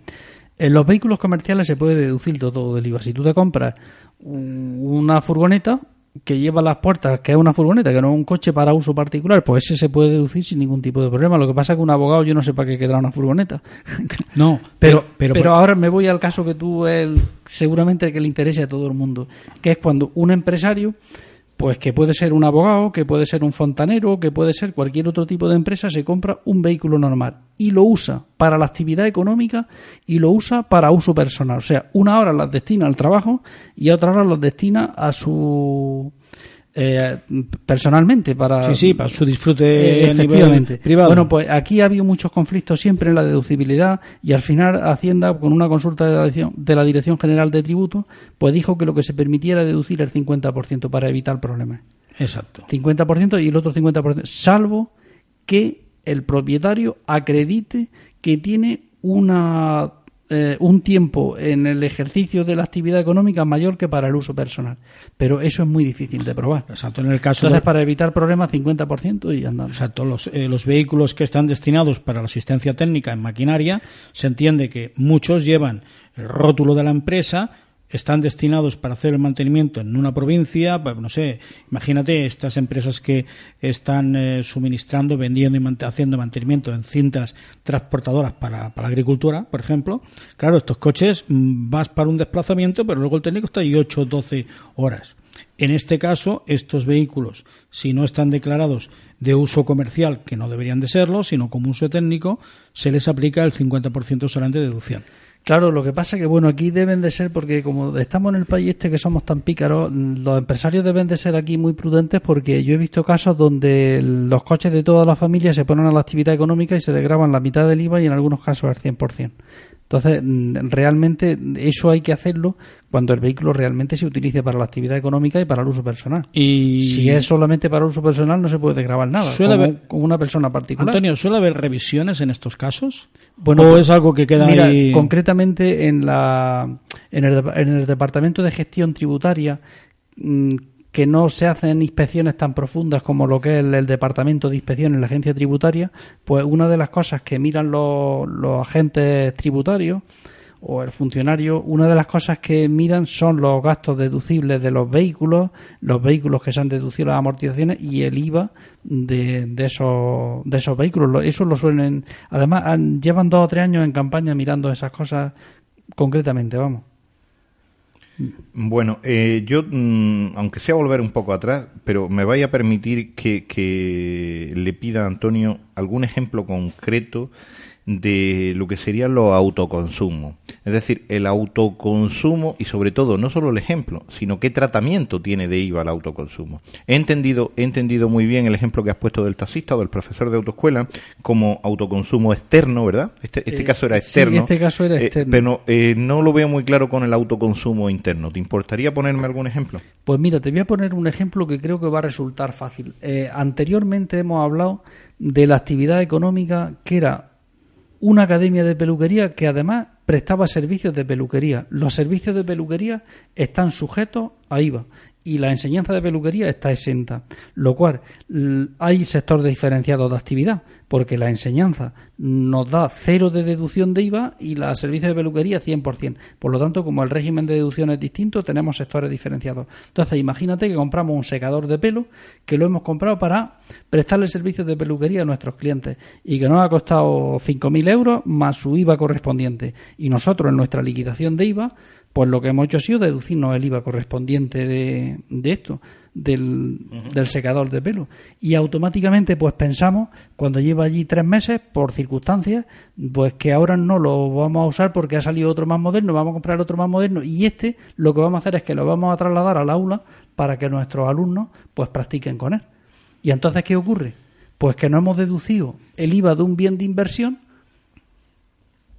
en los vehículos comerciales se puede deducir todo del IVA. Si tú te compras un- una furgoneta que lleva las puertas, que es una furgoneta, que no es un coche para uso particular, pues ese se puede deducir sin ningún tipo de problema. Lo que pasa es que un abogado yo no sé para qué quedará una furgoneta. (laughs) No, Pero, pero, pero, ahora me voy al caso que tú el, seguramente el que le interese a todo el mundo, que es cuando un empresario, pues que puede ser un abogado, que puede ser un fontanero, que puede ser cualquier otro tipo de empresa, se compra un vehículo normal y lo usa para la actividad económica y lo usa para uso personal. O sea, una hora las destina al trabajo y otra hora los destina a su eh, personalmente para sí, sí, para su disfrute eh, efectivamente. privado. Bueno, pues aquí ha habido muchos conflictos siempre en la deducibilidad y al final Hacienda, con una consulta de la Dirección, de la Dirección General de Tributos, pues dijo que lo que se permitiera deducir el 50% para evitar problemas. Exacto. 50% y el otro 50%, salvo que el propietario acredite que tiene una eh, un tiempo en el ejercicio de la actividad económica mayor que para el uso personal. Pero eso es muy difícil de probar. Exacto, en el caso Entonces, de- para evitar problemas, 50% y andando. Exacto, los, eh, los vehículos que están destinados para la asistencia técnica en maquinaria, se entiende que muchos llevan el rótulo de la empresa, están destinados para hacer el mantenimiento en una provincia, pues, no sé, imagínate estas empresas que están eh, suministrando, vendiendo y haciendo mantenimiento en cintas transportadoras para, para la agricultura, por ejemplo. Claro, estos coches mm, vas para un desplazamiento, pero luego el técnico está ahí 8 o 12 horas. En este caso, estos vehículos, si no están declarados de uso comercial, que no deberían de serlo, sino como uso técnico, se les aplica el 50% solamente de deducción. Claro, lo que pasa que, bueno, aquí deben de ser, porque como estamos en el país este que somos tan pícaros, los empresarios deben de ser aquí muy prudentes porque yo he visto casos donde los coches de toda la familia se ponen a la actividad económica y se desgraban la mitad del IVA y en algunos casos al 100%. Entonces, mm, realmente eso hay que hacerlo cuando el vehículo realmente se utilice para la actividad económica y para el uso personal. Y Si es solamente para uso personal no se puede grabar nada, como, haber- como una persona particular. Antonio, ¿suele haber revisiones en estos casos? Bueno, ¿O pues, es algo que queda Mira, ahí? concretamente en, la, en, el, en el Departamento de Gestión Tributaria, mm, que no se hacen inspecciones tan profundas como lo que es el, el Departamento de Inspección en la Agencia Tributaria, pues una de las cosas que miran los, los agentes tributarios o el funcionario, una de las cosas que miran son los gastos deducibles de los vehículos, los vehículos que se han deducido las amortizaciones y el IVA de, de esos de esos vehículos. Lo- Eso lo suelen, además han- llevan dos o tres años en campaña mirando esas cosas concretamente, vamos. Bueno, eh, yo, mm, aunque sea volver un poco atrás, pero me vaya a permitir que, que le pida a Antonio algún ejemplo concreto de lo que serían los autoconsumos. Es decir, el autoconsumo y sobre todo, no solo el ejemplo, sino qué tratamiento tiene de IVA el autoconsumo. He entendido, he entendido muy bien el ejemplo que has puesto del taxista o del profesor de autoescuela como autoconsumo externo, ¿verdad? Este, este Eh, caso era sí, externo. este caso era Eh, externo. pero eh, no lo veo muy claro con el autoconsumo interno. ¿Te importaría ponerme algún ejemplo? Pues mira, te voy a poner un ejemplo que creo que va a resultar fácil. Eh, anteriormente hemos hablado de la actividad económica que era una academia de peluquería que además prestaba servicios de peluquería. Los servicios de peluquería están sujetos a IVA y la enseñanza de peluquería está exenta, lo cual hay sector diferenciado de actividad, porque la enseñanza nos da cero de deducción de IVA y la servicio de peluquería 100%. Por lo tanto, como el régimen de deducción es distinto, tenemos sectores diferenciados. Entonces, imagínate que compramos un secador de pelo que lo hemos comprado para prestarle servicios de peluquería a nuestros clientes y que nos ha costado 5.000 euros más su IVA correspondiente. Y nosotros en nuestra liquidación de IVA, pues lo que hemos hecho ha sido deducirnos el IVA correspondiente de, de esto, del, del secador de pelo. Y automáticamente pues pensamos, cuando lleva allí tres meses, por circunstancias, pues que ahora no lo vamos a usar porque ha salido otro más moderno, vamos a comprar otro más moderno y este lo que vamos a hacer es que lo vamos a trasladar al aula para que nuestros alumnos pues practiquen con él. ¿Y entonces qué ocurre? Pues que no hemos deducido el IVA de un bien de inversión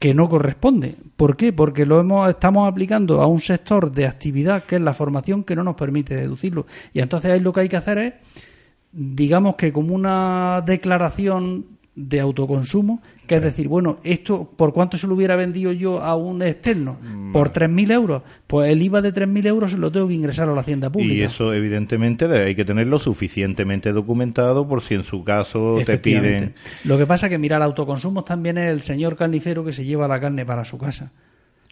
que no corresponde. ¿Por qué? Porque lo hemos, estamos aplicando a un sector de actividad que es la formación que no nos permite deducirlo. Y entonces ahí lo que hay que hacer es, digamos que como una declaración de autoconsumo, que es decir, bueno, esto, ¿por cuánto se lo hubiera vendido yo a un externo? ¿Por 3.000 euros? Pues el IVA de 3.000 euros se lo tengo que ingresar a la hacienda pública. Y eso, evidentemente, de- hay que tenerlo suficientemente documentado por si en su caso te piden. Lo que pasa que, mira, el autoconsumo también es el señor carnicero que se lleva la carne para su casa.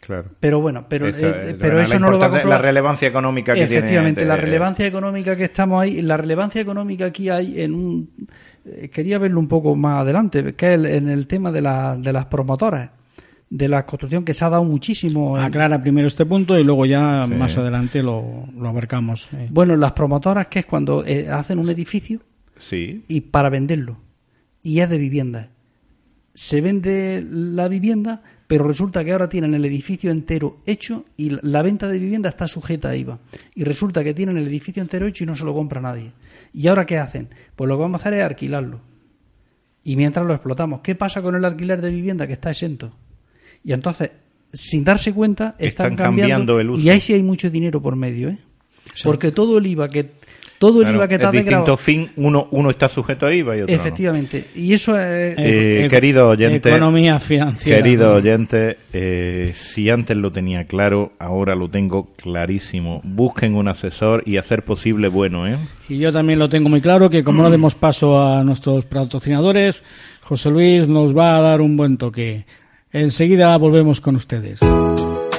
Claro. Pero bueno, pero, Esa eh, pero eso no lo va a comprobar. La relevancia económica que tiene. Efectivamente, la eh, relevancia económica que estamos ahí, la relevancia económica aquí hay en un... eh, Quería verlo un poco más adelante, que es el- en el tema de, la- de las promotoras, de la construcción que se ha dado muchísimo. en- Aclara primero este punto y luego ya más adelante lo, lo abarcamos. eh. Bueno, las promotoras que es cuando eh, hacen un edificio Sí. y para venderlo. Y es de vivienda. Se vende la vivienda, pero resulta que ahora tienen el edificio entero hecho y la venta de vivienda está sujeta a IVA. Y resulta que tienen el edificio entero hecho y no se lo compra nadie. ¿Y ahora qué hacen? Pues lo que vamos a hacer es alquilarlo. Y mientras lo explotamos, ¿qué pasa con el alquiler de vivienda que está exento? Y entonces, sin darse cuenta, están, Están cambiando el uso. Y ahí sí hay mucho dinero por medio, ¿eh? Porque todo el IVA que todo el Claro, IVA que te es has desgravado- distinto fin, uno, uno está sujeto a IVA y otro no. Efectivamente. Y eso es. Eh, Eh, querido oyente, Economía financiera. querido oyente, eh, si antes lo tenía claro, ahora lo tengo clarísimo. Busquen un asesor y hacer posible bueno, ¿eh? Y yo también lo tengo muy claro que como no demos paso a nuestros patrocinadores, José Luis nos va a dar un buen toque. Enseguida volvemos con ustedes.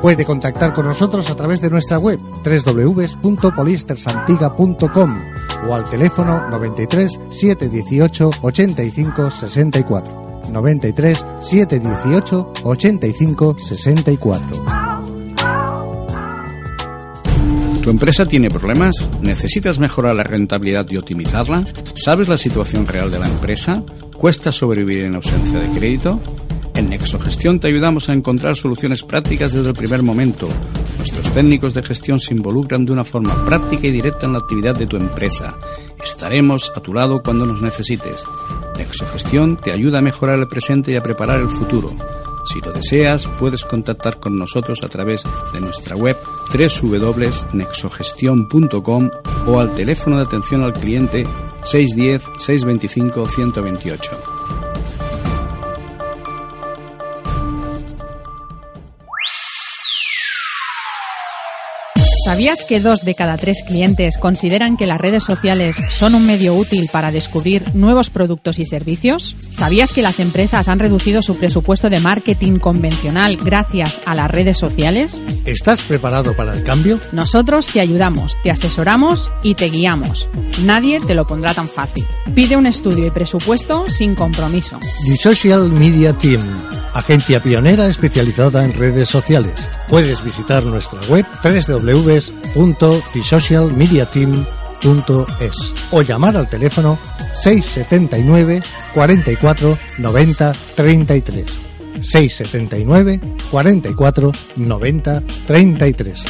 Puede contactar con nosotros a través de nuestra web www.polistersantiga.com o al teléfono 93 718 85 64. 93 718 85 64. ¿Tu empresa tiene problemas? ¿Necesitas mejorar la rentabilidad y optimizarla? ¿Sabes la situación real de la empresa? ¿Cuesta sobrevivir en ausencia de crédito? En Nexogestión te ayudamos a encontrar soluciones prácticas desde el primer momento. Nuestros técnicos de gestión se involucran de una forma práctica y directa en la actividad de tu empresa. Estaremos a tu lado cuando nos necesites. Nexogestión te ayuda a mejorar el presente y a preparar el futuro. Si lo deseas, puedes contactar con nosotros a través de nuestra web www.nexogestion.com o al teléfono de atención al cliente 610 625 128. ¿Sabías que dos de cada tres clientes consideran que las redes sociales son un medio útil para descubrir nuevos productos y servicios? ¿Sabías que las empresas han reducido su presupuesto de marketing convencional gracias a las redes sociales? ¿Estás preparado para el cambio? Nosotros te ayudamos, te asesoramos y te guiamos. Nadie te lo pondrá tan fácil. Pide un estudio y presupuesto sin compromiso. The Social Media Team, agencia pionera especializada en redes sociales. Puedes visitar nuestra web www.thesocialmediateam.es o llamar al teléfono 679 44 90 33. 679 44 90 33.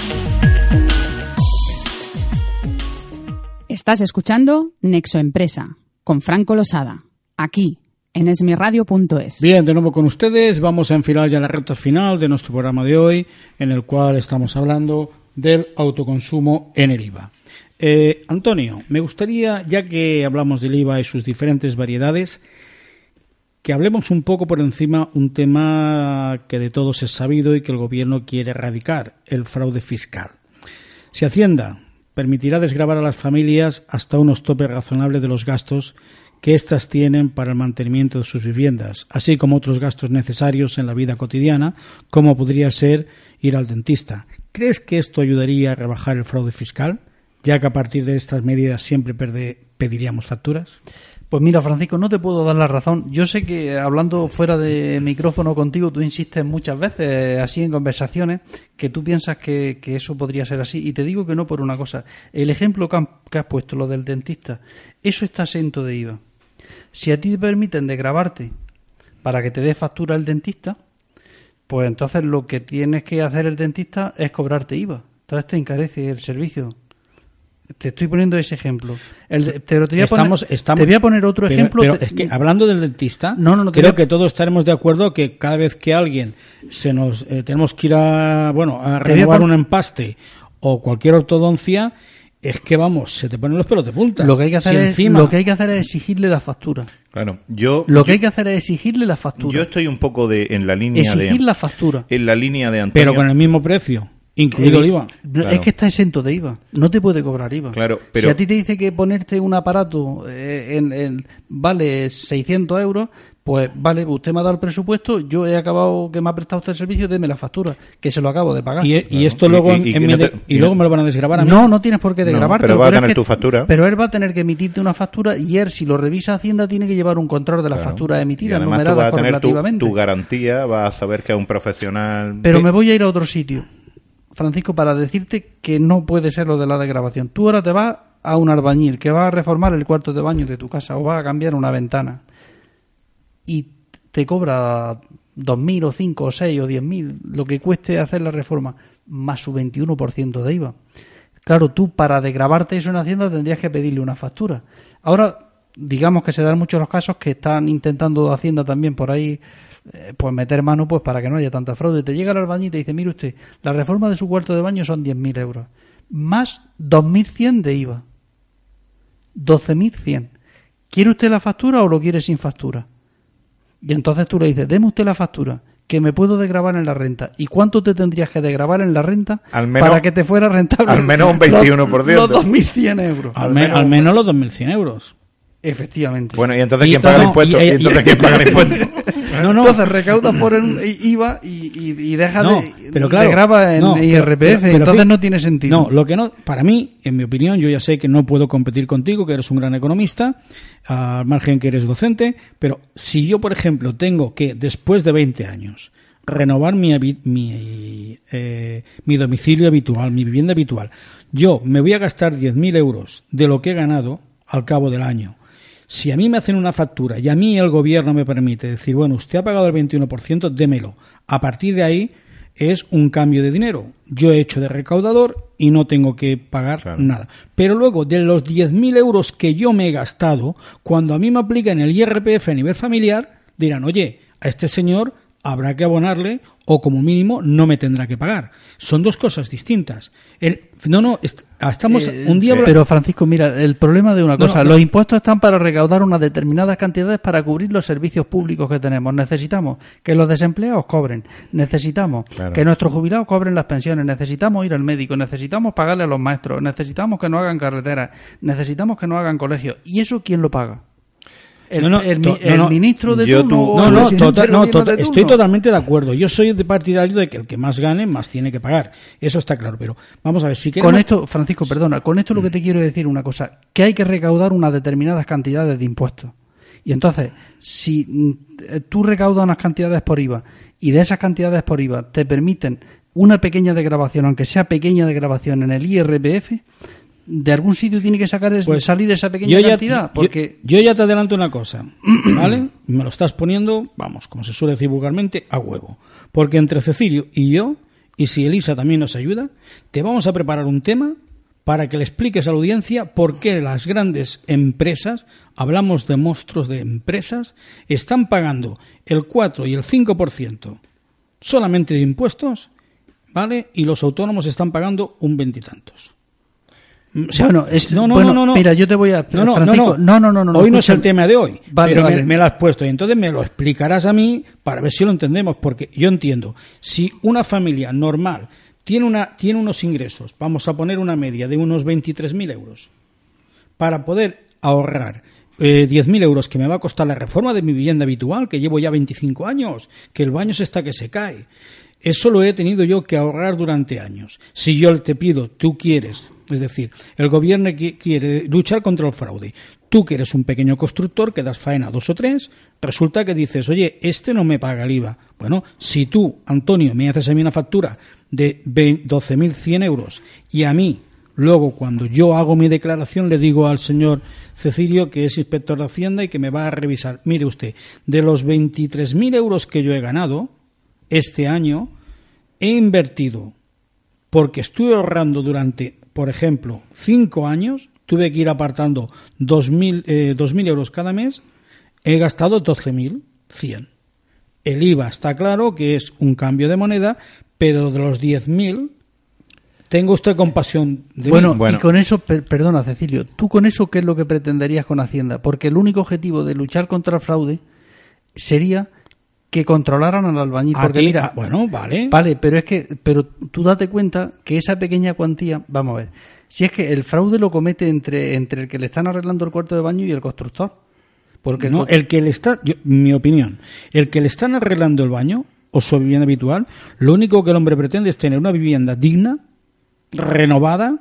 Estás escuchando Nexo Empresa con Franco Losada, aquí en esmirradio.es. Bien, de nuevo con ustedes. Vamos a enfilar ya la recta final de nuestro programa de hoy, en el cual estamos hablando del autoconsumo en el IVA. Eh, Antonio, me gustaría, ya que hablamos del IVA y sus diferentes variedades, que hablemos un poco por encima un tema que de todos es sabido y que el gobierno quiere erradicar, el fraude fiscal. Si Hacienda permitirá desgravar a las familias hasta unos topes razonables de los gastos que éstas tienen para el mantenimiento de sus viviendas, así como otros gastos necesarios en la vida cotidiana, como podría ser ir al dentista. ¿Crees que esto ayudaría a rebajar el fraude fiscal, ya que a partir de estas medidas siempre pediríamos facturas? Pues mira, Francisco, no te puedo dar la razón. Yo sé que hablando fuera de micrófono contigo, tú insistes muchas veces, así en conversaciones, que tú piensas que, eso podría ser así. Y te digo que no por una cosa. El ejemplo que has puesto, lo del dentista, eso está exento de IVA. Si a ti te permiten de grabarte para que te dé factura el dentista, pues entonces lo que tienes que hacer el dentista es cobrarte IVA. Entonces te encarece el servicio. Te estoy poniendo ese ejemplo. El de- te, lo te voy a poner- Estamos- estamos- te voy a poner otro Pero- ejemplo. pero es que hablando del dentista, No, no, no, creo a- que todos estaremos de acuerdo que cada vez que alguien se nos eh, tenemos que ir a bueno a renovar un empaste o cualquier ortodoncia, es que vamos, se te ponen los pelos de punta. lo que hay que hacer Si es, encima- lo que hay que hacer es exigirle la factura. Claro, yo, Lo que yo, hay que hacer es exigirle la factura. yo estoy un poco de en la línea Exigir de la factura. en la línea de Antonio. pero con el mismo precio, incluido el IVA. Claro. Es que está exento de IVA. No te puede cobrar IVA. Claro, Si pero- a ti te dice que ponerte un aparato eh, en, en- vale 600 euros, pues vale, usted me ha dado el presupuesto, yo he acabado que me ha prestado usted el servicio, deme la factura, que se lo acabo de pagar. Y, y esto Y- luego y- en no te- luego me lo van a desgrabar a mí. No, no tienes por qué No, desgrabarte. pero va a es tener que- tu factura. Pero él va a tener que emitirte una factura y él, si lo revisa Hacienda, tiene que llevar un control de las Claro. facturas Y emitidas, numeradas tener tu, correlativamente. tu garantía, vas a saber que es un profesional. Pero me voy a ir a otro sitio, Francisco, para decirte que no puede ser lo de la desgrabación. Tú ahora te vas a un albañil que va a reformar el cuarto de baño de tu casa o va a cambiar una ventana y te cobra 2.000 o 5 o 6 o 10.000 lo que cueste hacer la reforma más su 21% de IVA. Claro, tú para desgrabarte eso en Hacienda tendrías que pedirle una factura. Ahora, digamos que se dan muchos los casos que están intentando Hacienda también por ahí eh, pues meter mano pues para que no haya tanta fraude. Te llega el albañil y te dice, mire usted, la reforma de su cuarto de baño son 10.000 euros, más 2.100 de IVA. 12.100. ¿Quiere usted la factura o lo quiere sin factura? Y entonces tú le dices, deme usted la factura, que me puedo desgravar en la renta. ¿Y cuánto te tendrías que desgravar en la renta Al menos- para que te fuera rentable? al menos un los- 21%. Los 2.100 euros. Al, me- al menos los 2.100 euros. Efectivamente. Bueno, ¿y entonces Y quién paga el impuesto? y- ¿Y, y- entonces quién paga el impuesto? No, no. Entonces recaudas por el IVA y, y, y deja No, de. pero y claro, te graba en no, IRPF, pero- pero entonces no tiene sentido. No, lo que no, para mí, en mi opinión, yo ya sé que no puedo competir contigo, que eres un gran economista, al margen que eres docente, pero si yo, por ejemplo, tengo que, después de 20 años, renovar mi, mi, eh, mi domicilio habitual, mi vivienda habitual, yo me voy a gastar 10.000 euros de lo que he ganado al cabo del año. Si a mí me hacen una factura y a mí el gobierno me permite decir, bueno, usted ha pagado el 21%, démelo. A partir de ahí es un cambio de dinero. Yo he hecho de recaudador y no tengo que pagar Claro. nada. Pero luego, de los 10.000 euros que yo me he gastado, cuando a mí me aplican el IRPF a nivel familiar, dirán, oye, a este señor habrá que abonarle o como mínimo no me tendrá que pagar. Son dos cosas distintas. El, no, no, est- estamos Eh, un día... habla- Pero Francisco, mira, el problema de una cosa, no, no. los impuestos están para recaudar unas determinadas cantidades para cubrir los servicios públicos que tenemos. Necesitamos que los desempleados cobren, necesitamos Claro. que nuestros jubilados cobren las pensiones, necesitamos ir al médico, necesitamos pagarle a los maestros, necesitamos que no hagan carreteras, necesitamos que no hagan colegios. ¿Y eso quién lo paga? El, No, no, el mi- to- no, el no. ministro de turno o No, no, total- total- de estoy totalmente de acuerdo. Yo soy de partidario de que el que más gane, más tiene que pagar. Eso está claro, pero vamos a ver, si queremos... Con esto, Francisco, perdona, con esto lo que te quiero decir una cosa, que hay que recaudar unas determinadas cantidades de impuestos. Y entonces, si mm, tú recaudas unas cantidades por IVA y de esas cantidades por IVA te permiten una pequeña degravación, aunque sea pequeña degravación en el IRPF, de algún sitio tiene que sacar es- Pues, salir esa pequeña yo ya- cantidad, yo- porque Yo, ya te adelanto una cosa, (clears throat) ¿vale? Me lo estás poniendo, vamos, como se suele decir vulgarmente, a huevo. Porque entre Cecilio y yo, y si Elisa también nos ayuda, te vamos a preparar un tema para que le expliques a la audiencia por qué las grandes empresas, hablamos de monstruos de empresas, están pagando el 4 y el 5% solamente de impuestos, ¿vale? Y los autónomos están pagando un veintitantos. O sea, Bueno, es- no, no, bueno, no, no, no. mira, yo te voy a- No, no, Francisco, no, no, no, no, no, Hoy no es el tema de hoy, Vale, pero vale. Me, me lo has puesto y entonces me lo explicarás a mí para ver si lo entendemos, porque yo entiendo, si una familia normal tiene, una, tiene unos ingresos, vamos a poner una media de unos 23.000 euros, para poder ahorrar eh, 10.000 euros que me va a costar la reforma de mi vivienda habitual, que llevo ya 25 años, que el baño se está que se cae. Eso lo he tenido yo que ahorrar durante años. Si yo te pido, tú quieres, es decir, el gobierno qui- quiere luchar contra el fraude. Tú que eres un pequeño constructor, que das faena a dos o tres, resulta que dices, oye, este no me paga el IVA. Bueno, si tú, Antonio, me haces a mí una factura de ve- 12.100 euros y a mí Luego, cuando yo hago mi declaración, le digo al señor Cecilio, que es inspector de Hacienda y que me va a revisar. Mire usted, de los 23.000 euros que yo he ganado este año, he invertido, porque estuve ahorrando durante, por ejemplo, cinco años, tuve que ir apartando 2.000 eh, 2.000 euros cada mes, he gastado 12.100. El IVA está claro que es un cambio de moneda, pero de los 10.000 tengo usted compasión de Bueno, mí. Bueno. y con eso, per- perdona Cecilio, ¿tú con eso qué es lo que pretenderías con Hacienda? Porque el único objetivo de luchar contra el fraude sería que controlaran al albañil. A Porque mira, ah, bueno, vale. Vale, pero es que, pero tú date cuenta que esa pequeña cuantía, vamos a ver, si es que el fraude lo comete entre, entre el que le están arreglando el cuarto de baño y el constructor. Porque No, el que le está, yo- mi opinión, el que le están arreglando el baño o su vivienda habitual, lo único que el hombre pretende es tener una vivienda digna, renovada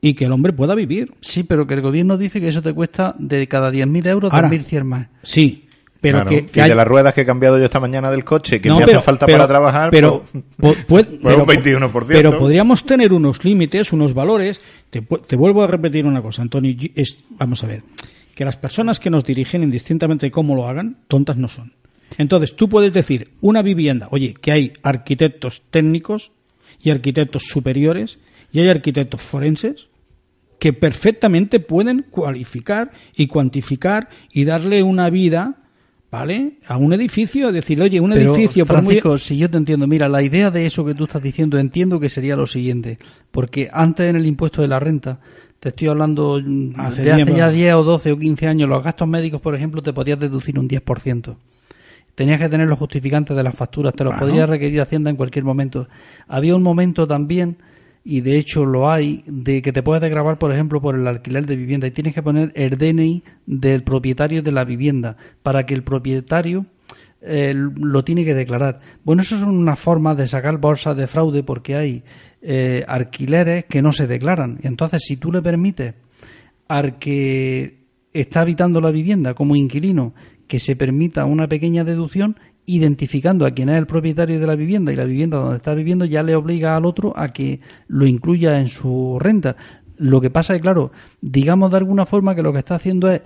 y que el hombre pueda vivir. Sí, pero que el gobierno dice que eso te cuesta de cada 10.000 euros Ahora, 2.100 más. Sí, pero Claro. que, que hay- de las ruedas que he cambiado yo esta mañana del coche, que No, me pero- hace falta pero- para trabajar, pero, pues- po- (laughs) pues un pero- 21%. pero podríamos tener unos límites, unos valores. Te, te vuelvo a repetir una cosa, Antonio. es- vamos a ver. Que las personas que nos dirigen, indistintamente de cómo lo hagan, tontas no son. Entonces, tú puedes decir una vivienda, oye, que hay arquitectos técnicos y arquitectos superiores y hay arquitectos forenses que perfectamente pueden cualificar y cuantificar y darle una vida, ¿vale? A un edificio, decir, oye, un Pero, edificio por muy- Francisco, si yo te entiendo, mira, la idea de eso que tú estás diciendo, entiendo que sería lo siguiente, porque antes en el impuesto de la renta, te estoy hablando mm, Hace de hace ya 10 o 12 o 15 años, los gastos médicos, por ejemplo, te podías deducir un 10%. Tenías que tener los justificantes de las facturas, te los Bueno. podría requerir Hacienda en cualquier momento. Había un momento también y de hecho lo hay, de que te puedes grabar, por ejemplo, por el alquiler de vivienda y tienes que poner el DNI del propietario de la vivienda para que el propietario eh, lo tiene que declarar. Bueno, eso es una forma de sacar bolsas de fraude porque hay eh, alquileres que no se declaran. Entonces, si tú le permites al que está habitando la vivienda como inquilino que se permita una pequeña deducción, identificando a quien es el propietario de la vivienda y la vivienda donde está viviendo, ya le obliga al otro a que lo incluya en su renta. Lo que pasa es, claro, digamos de alguna forma que lo que está haciendo es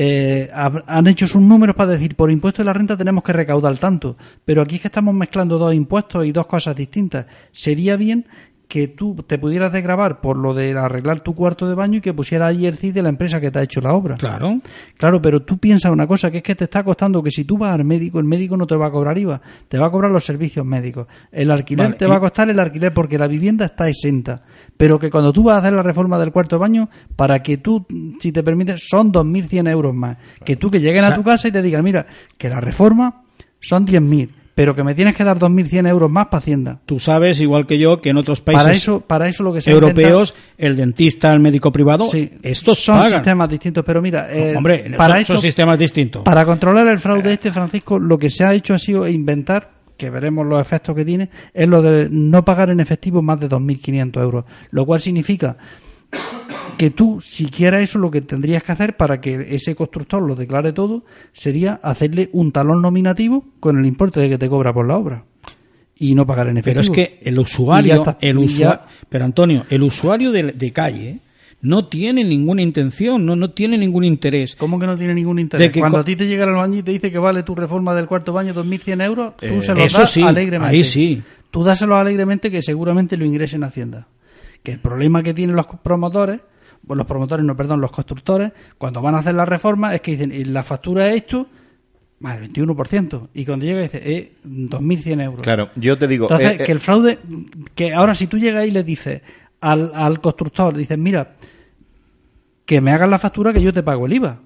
eh, han hecho sus números para decir por impuesto de la renta tenemos que recaudar tanto, pero aquí es que estamos mezclando dos impuestos y dos cosas distintas. Sería bien que tú te pudieras desgrabar por lo de arreglar tu cuarto de baño y que pusiera ahí el CID de la empresa que te ha hecho la obra. Claro. Claro, pero tú piensas una cosa, que es que te está costando que si tú vas al médico, el médico no te va a cobrar IVA, te va a cobrar los servicios médicos. El alquiler te va a costar el alquiler porque la vivienda está exenta. Pero que cuando tú vas a hacer la reforma del cuarto de baño, para que tú, si te permites, son 2.100 euros más. Que tú que lleguen a tu casa y te digan, mira, que la reforma son 10.000 pero que me tienes que dar 2.100 euros más para Hacienda. Tú sabes, igual que yo, que en otros países para eso, para eso lo que se europeos, el dentista, el médico privado, estos son sistemas distintos. Pero mira, eh, hombre, para son, sistemas distintos. Para controlar el fraude este, Francisco, lo que se ha hecho ha sido inventar que veremos los efectos que tiene, es lo de no pagar en efectivo más de 2.500 euros, lo cual significa que tú, si quieres eso, lo que tendrías que hacer para que ese constructor lo declare todo sería hacerle un talón nominativo con el importe de que te cobra por la obra y no pagar en efectivo. Pero es que el usuario, el usuario pero Antonio, el usuario de, calle no tiene ninguna intención, no, no tiene ningún interés. ¿Cómo que no tiene ningún interés? Cuando a ti te llega el baño y te dice que vale tu reforma del cuarto baño 2.100 euros, tú eh, se lo das alegremente. Ahí sí. Tú dáselo alegremente que seguramente lo ingrese en Hacienda. Que el problema que tienen los promotores los promotores, no, perdón, los constructores, cuando van a hacer la reforma, es que dicen, la factura es esto, más el 21%. Y cuando llega dice, eh, 2.100 euros. Claro, yo te digo... Entonces, eh, que el fraude, que ahora si tú llegas y le dices al, al constructor, dices, mira, que me hagas la factura que yo te pago el IVA.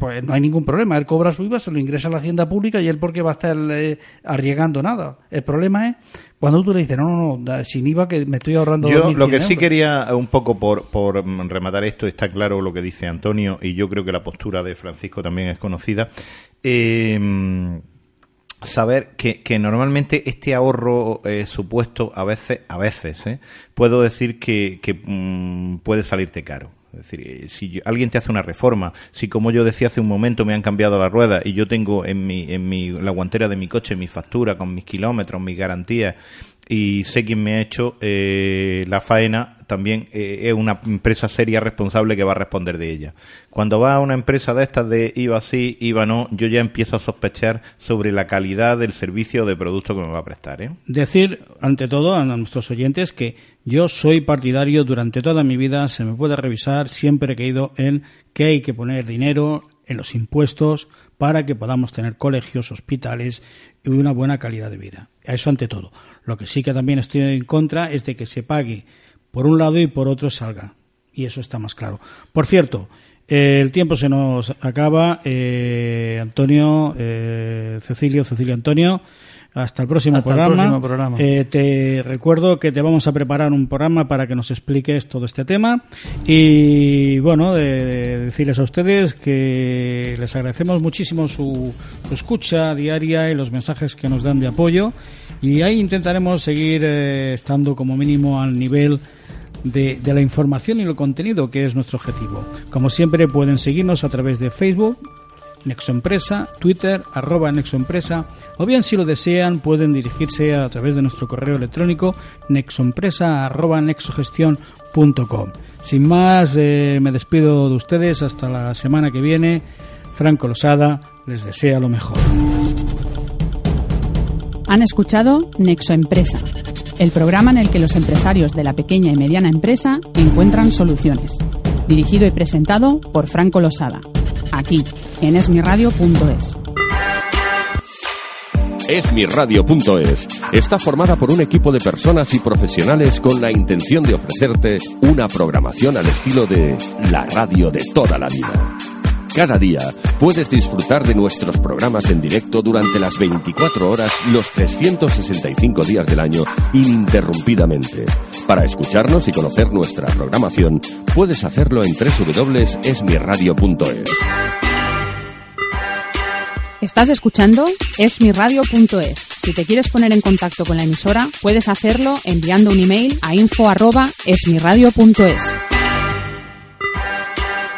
Pues no hay ningún problema. Él cobra su IVA, se lo ingresa a la hacienda pública y él porque va a estar eh, arriesgando nada. El problema es cuando tú le dices, no, no, no, sin IVA que me estoy ahorrando Yo lo que sí quería, un poco por, por rematar esto, está claro lo que dice Antonio y yo creo que la postura de Francisco también es conocida. Eh, saber que, que, normalmente este ahorro eh, supuesto a veces, a veces, eh, puedo decir que, que mm, puede salirte caro. Es decir, eh, si alguien te hace una reforma, si como yo decía hace un momento me han cambiado la rueda y yo tengo en mi, en mi, la guantera de mi coche mi factura con mis kilómetros, mis garantías y sé quién me ha hecho eh, la faena, también eh, es una empresa seria responsable que va a responder de ella. Cuando va a una empresa de estas de IVA sí, IVA no, yo ya empiezo a sospechar sobre la calidad del servicio o de producto que me va a prestar. ¿eh? Decir, ante todo, a nuestros oyentes que yo soy partidario durante toda mi vida, se me puede revisar, siempre he creído en que hay que poner dinero en los impuestos para que podamos tener colegios, hospitales y una buena calidad de vida. Eso ante todo. Lo que sí que también estoy en contra es de que se pague por un lado y por otro salga. Y eso está más claro. Por cierto, el tiempo se nos acaba. Eh, Antonio, eh, Cecilio, Cecilio Antonio. Hasta el próximo programa. Eh, te recuerdo que te vamos a preparar un programa para que nos expliques todo este tema. Y bueno, de, decirles a ustedes que les agradecemos muchísimo su, escucha diaria y los mensajes que nos dan de apoyo. Y ahí intentaremos seguir eh, estando como mínimo al nivel de, la información y el contenido que es nuestro objetivo. Como siempre pueden seguirnos a través de Facebook, Nexoempresa, Twitter, arroba Nexoempresa, o bien si lo desean pueden dirigirse a través de nuestro correo electrónico nexoempresa arroba. Sin más, eh, me despido de ustedes hasta la semana que viene. Franco Losada les desea lo mejor. Han escuchado Nexoempresa, el programa en el que los empresarios de la pequeña y mediana empresa encuentran soluciones. Dirigido y presentado por Franco Losada aquí, en esmiradio.es. Esmiradio.es está formada por un equipo de personas y profesionales con la intención de ofrecerte una programación al estilo de la radio de toda la vida. Cada día puedes disfrutar de nuestros programas en directo durante las 24 horas, los 365 días del año, ininterrumpidamente. Para escucharnos y conocer nuestra programación, puedes hacerlo en www.esmiradio.es. Estás escuchando esmiradio.es. Si te quieres poner en contacto con la emisora, puedes hacerlo enviando un email a info@esmiradio.es.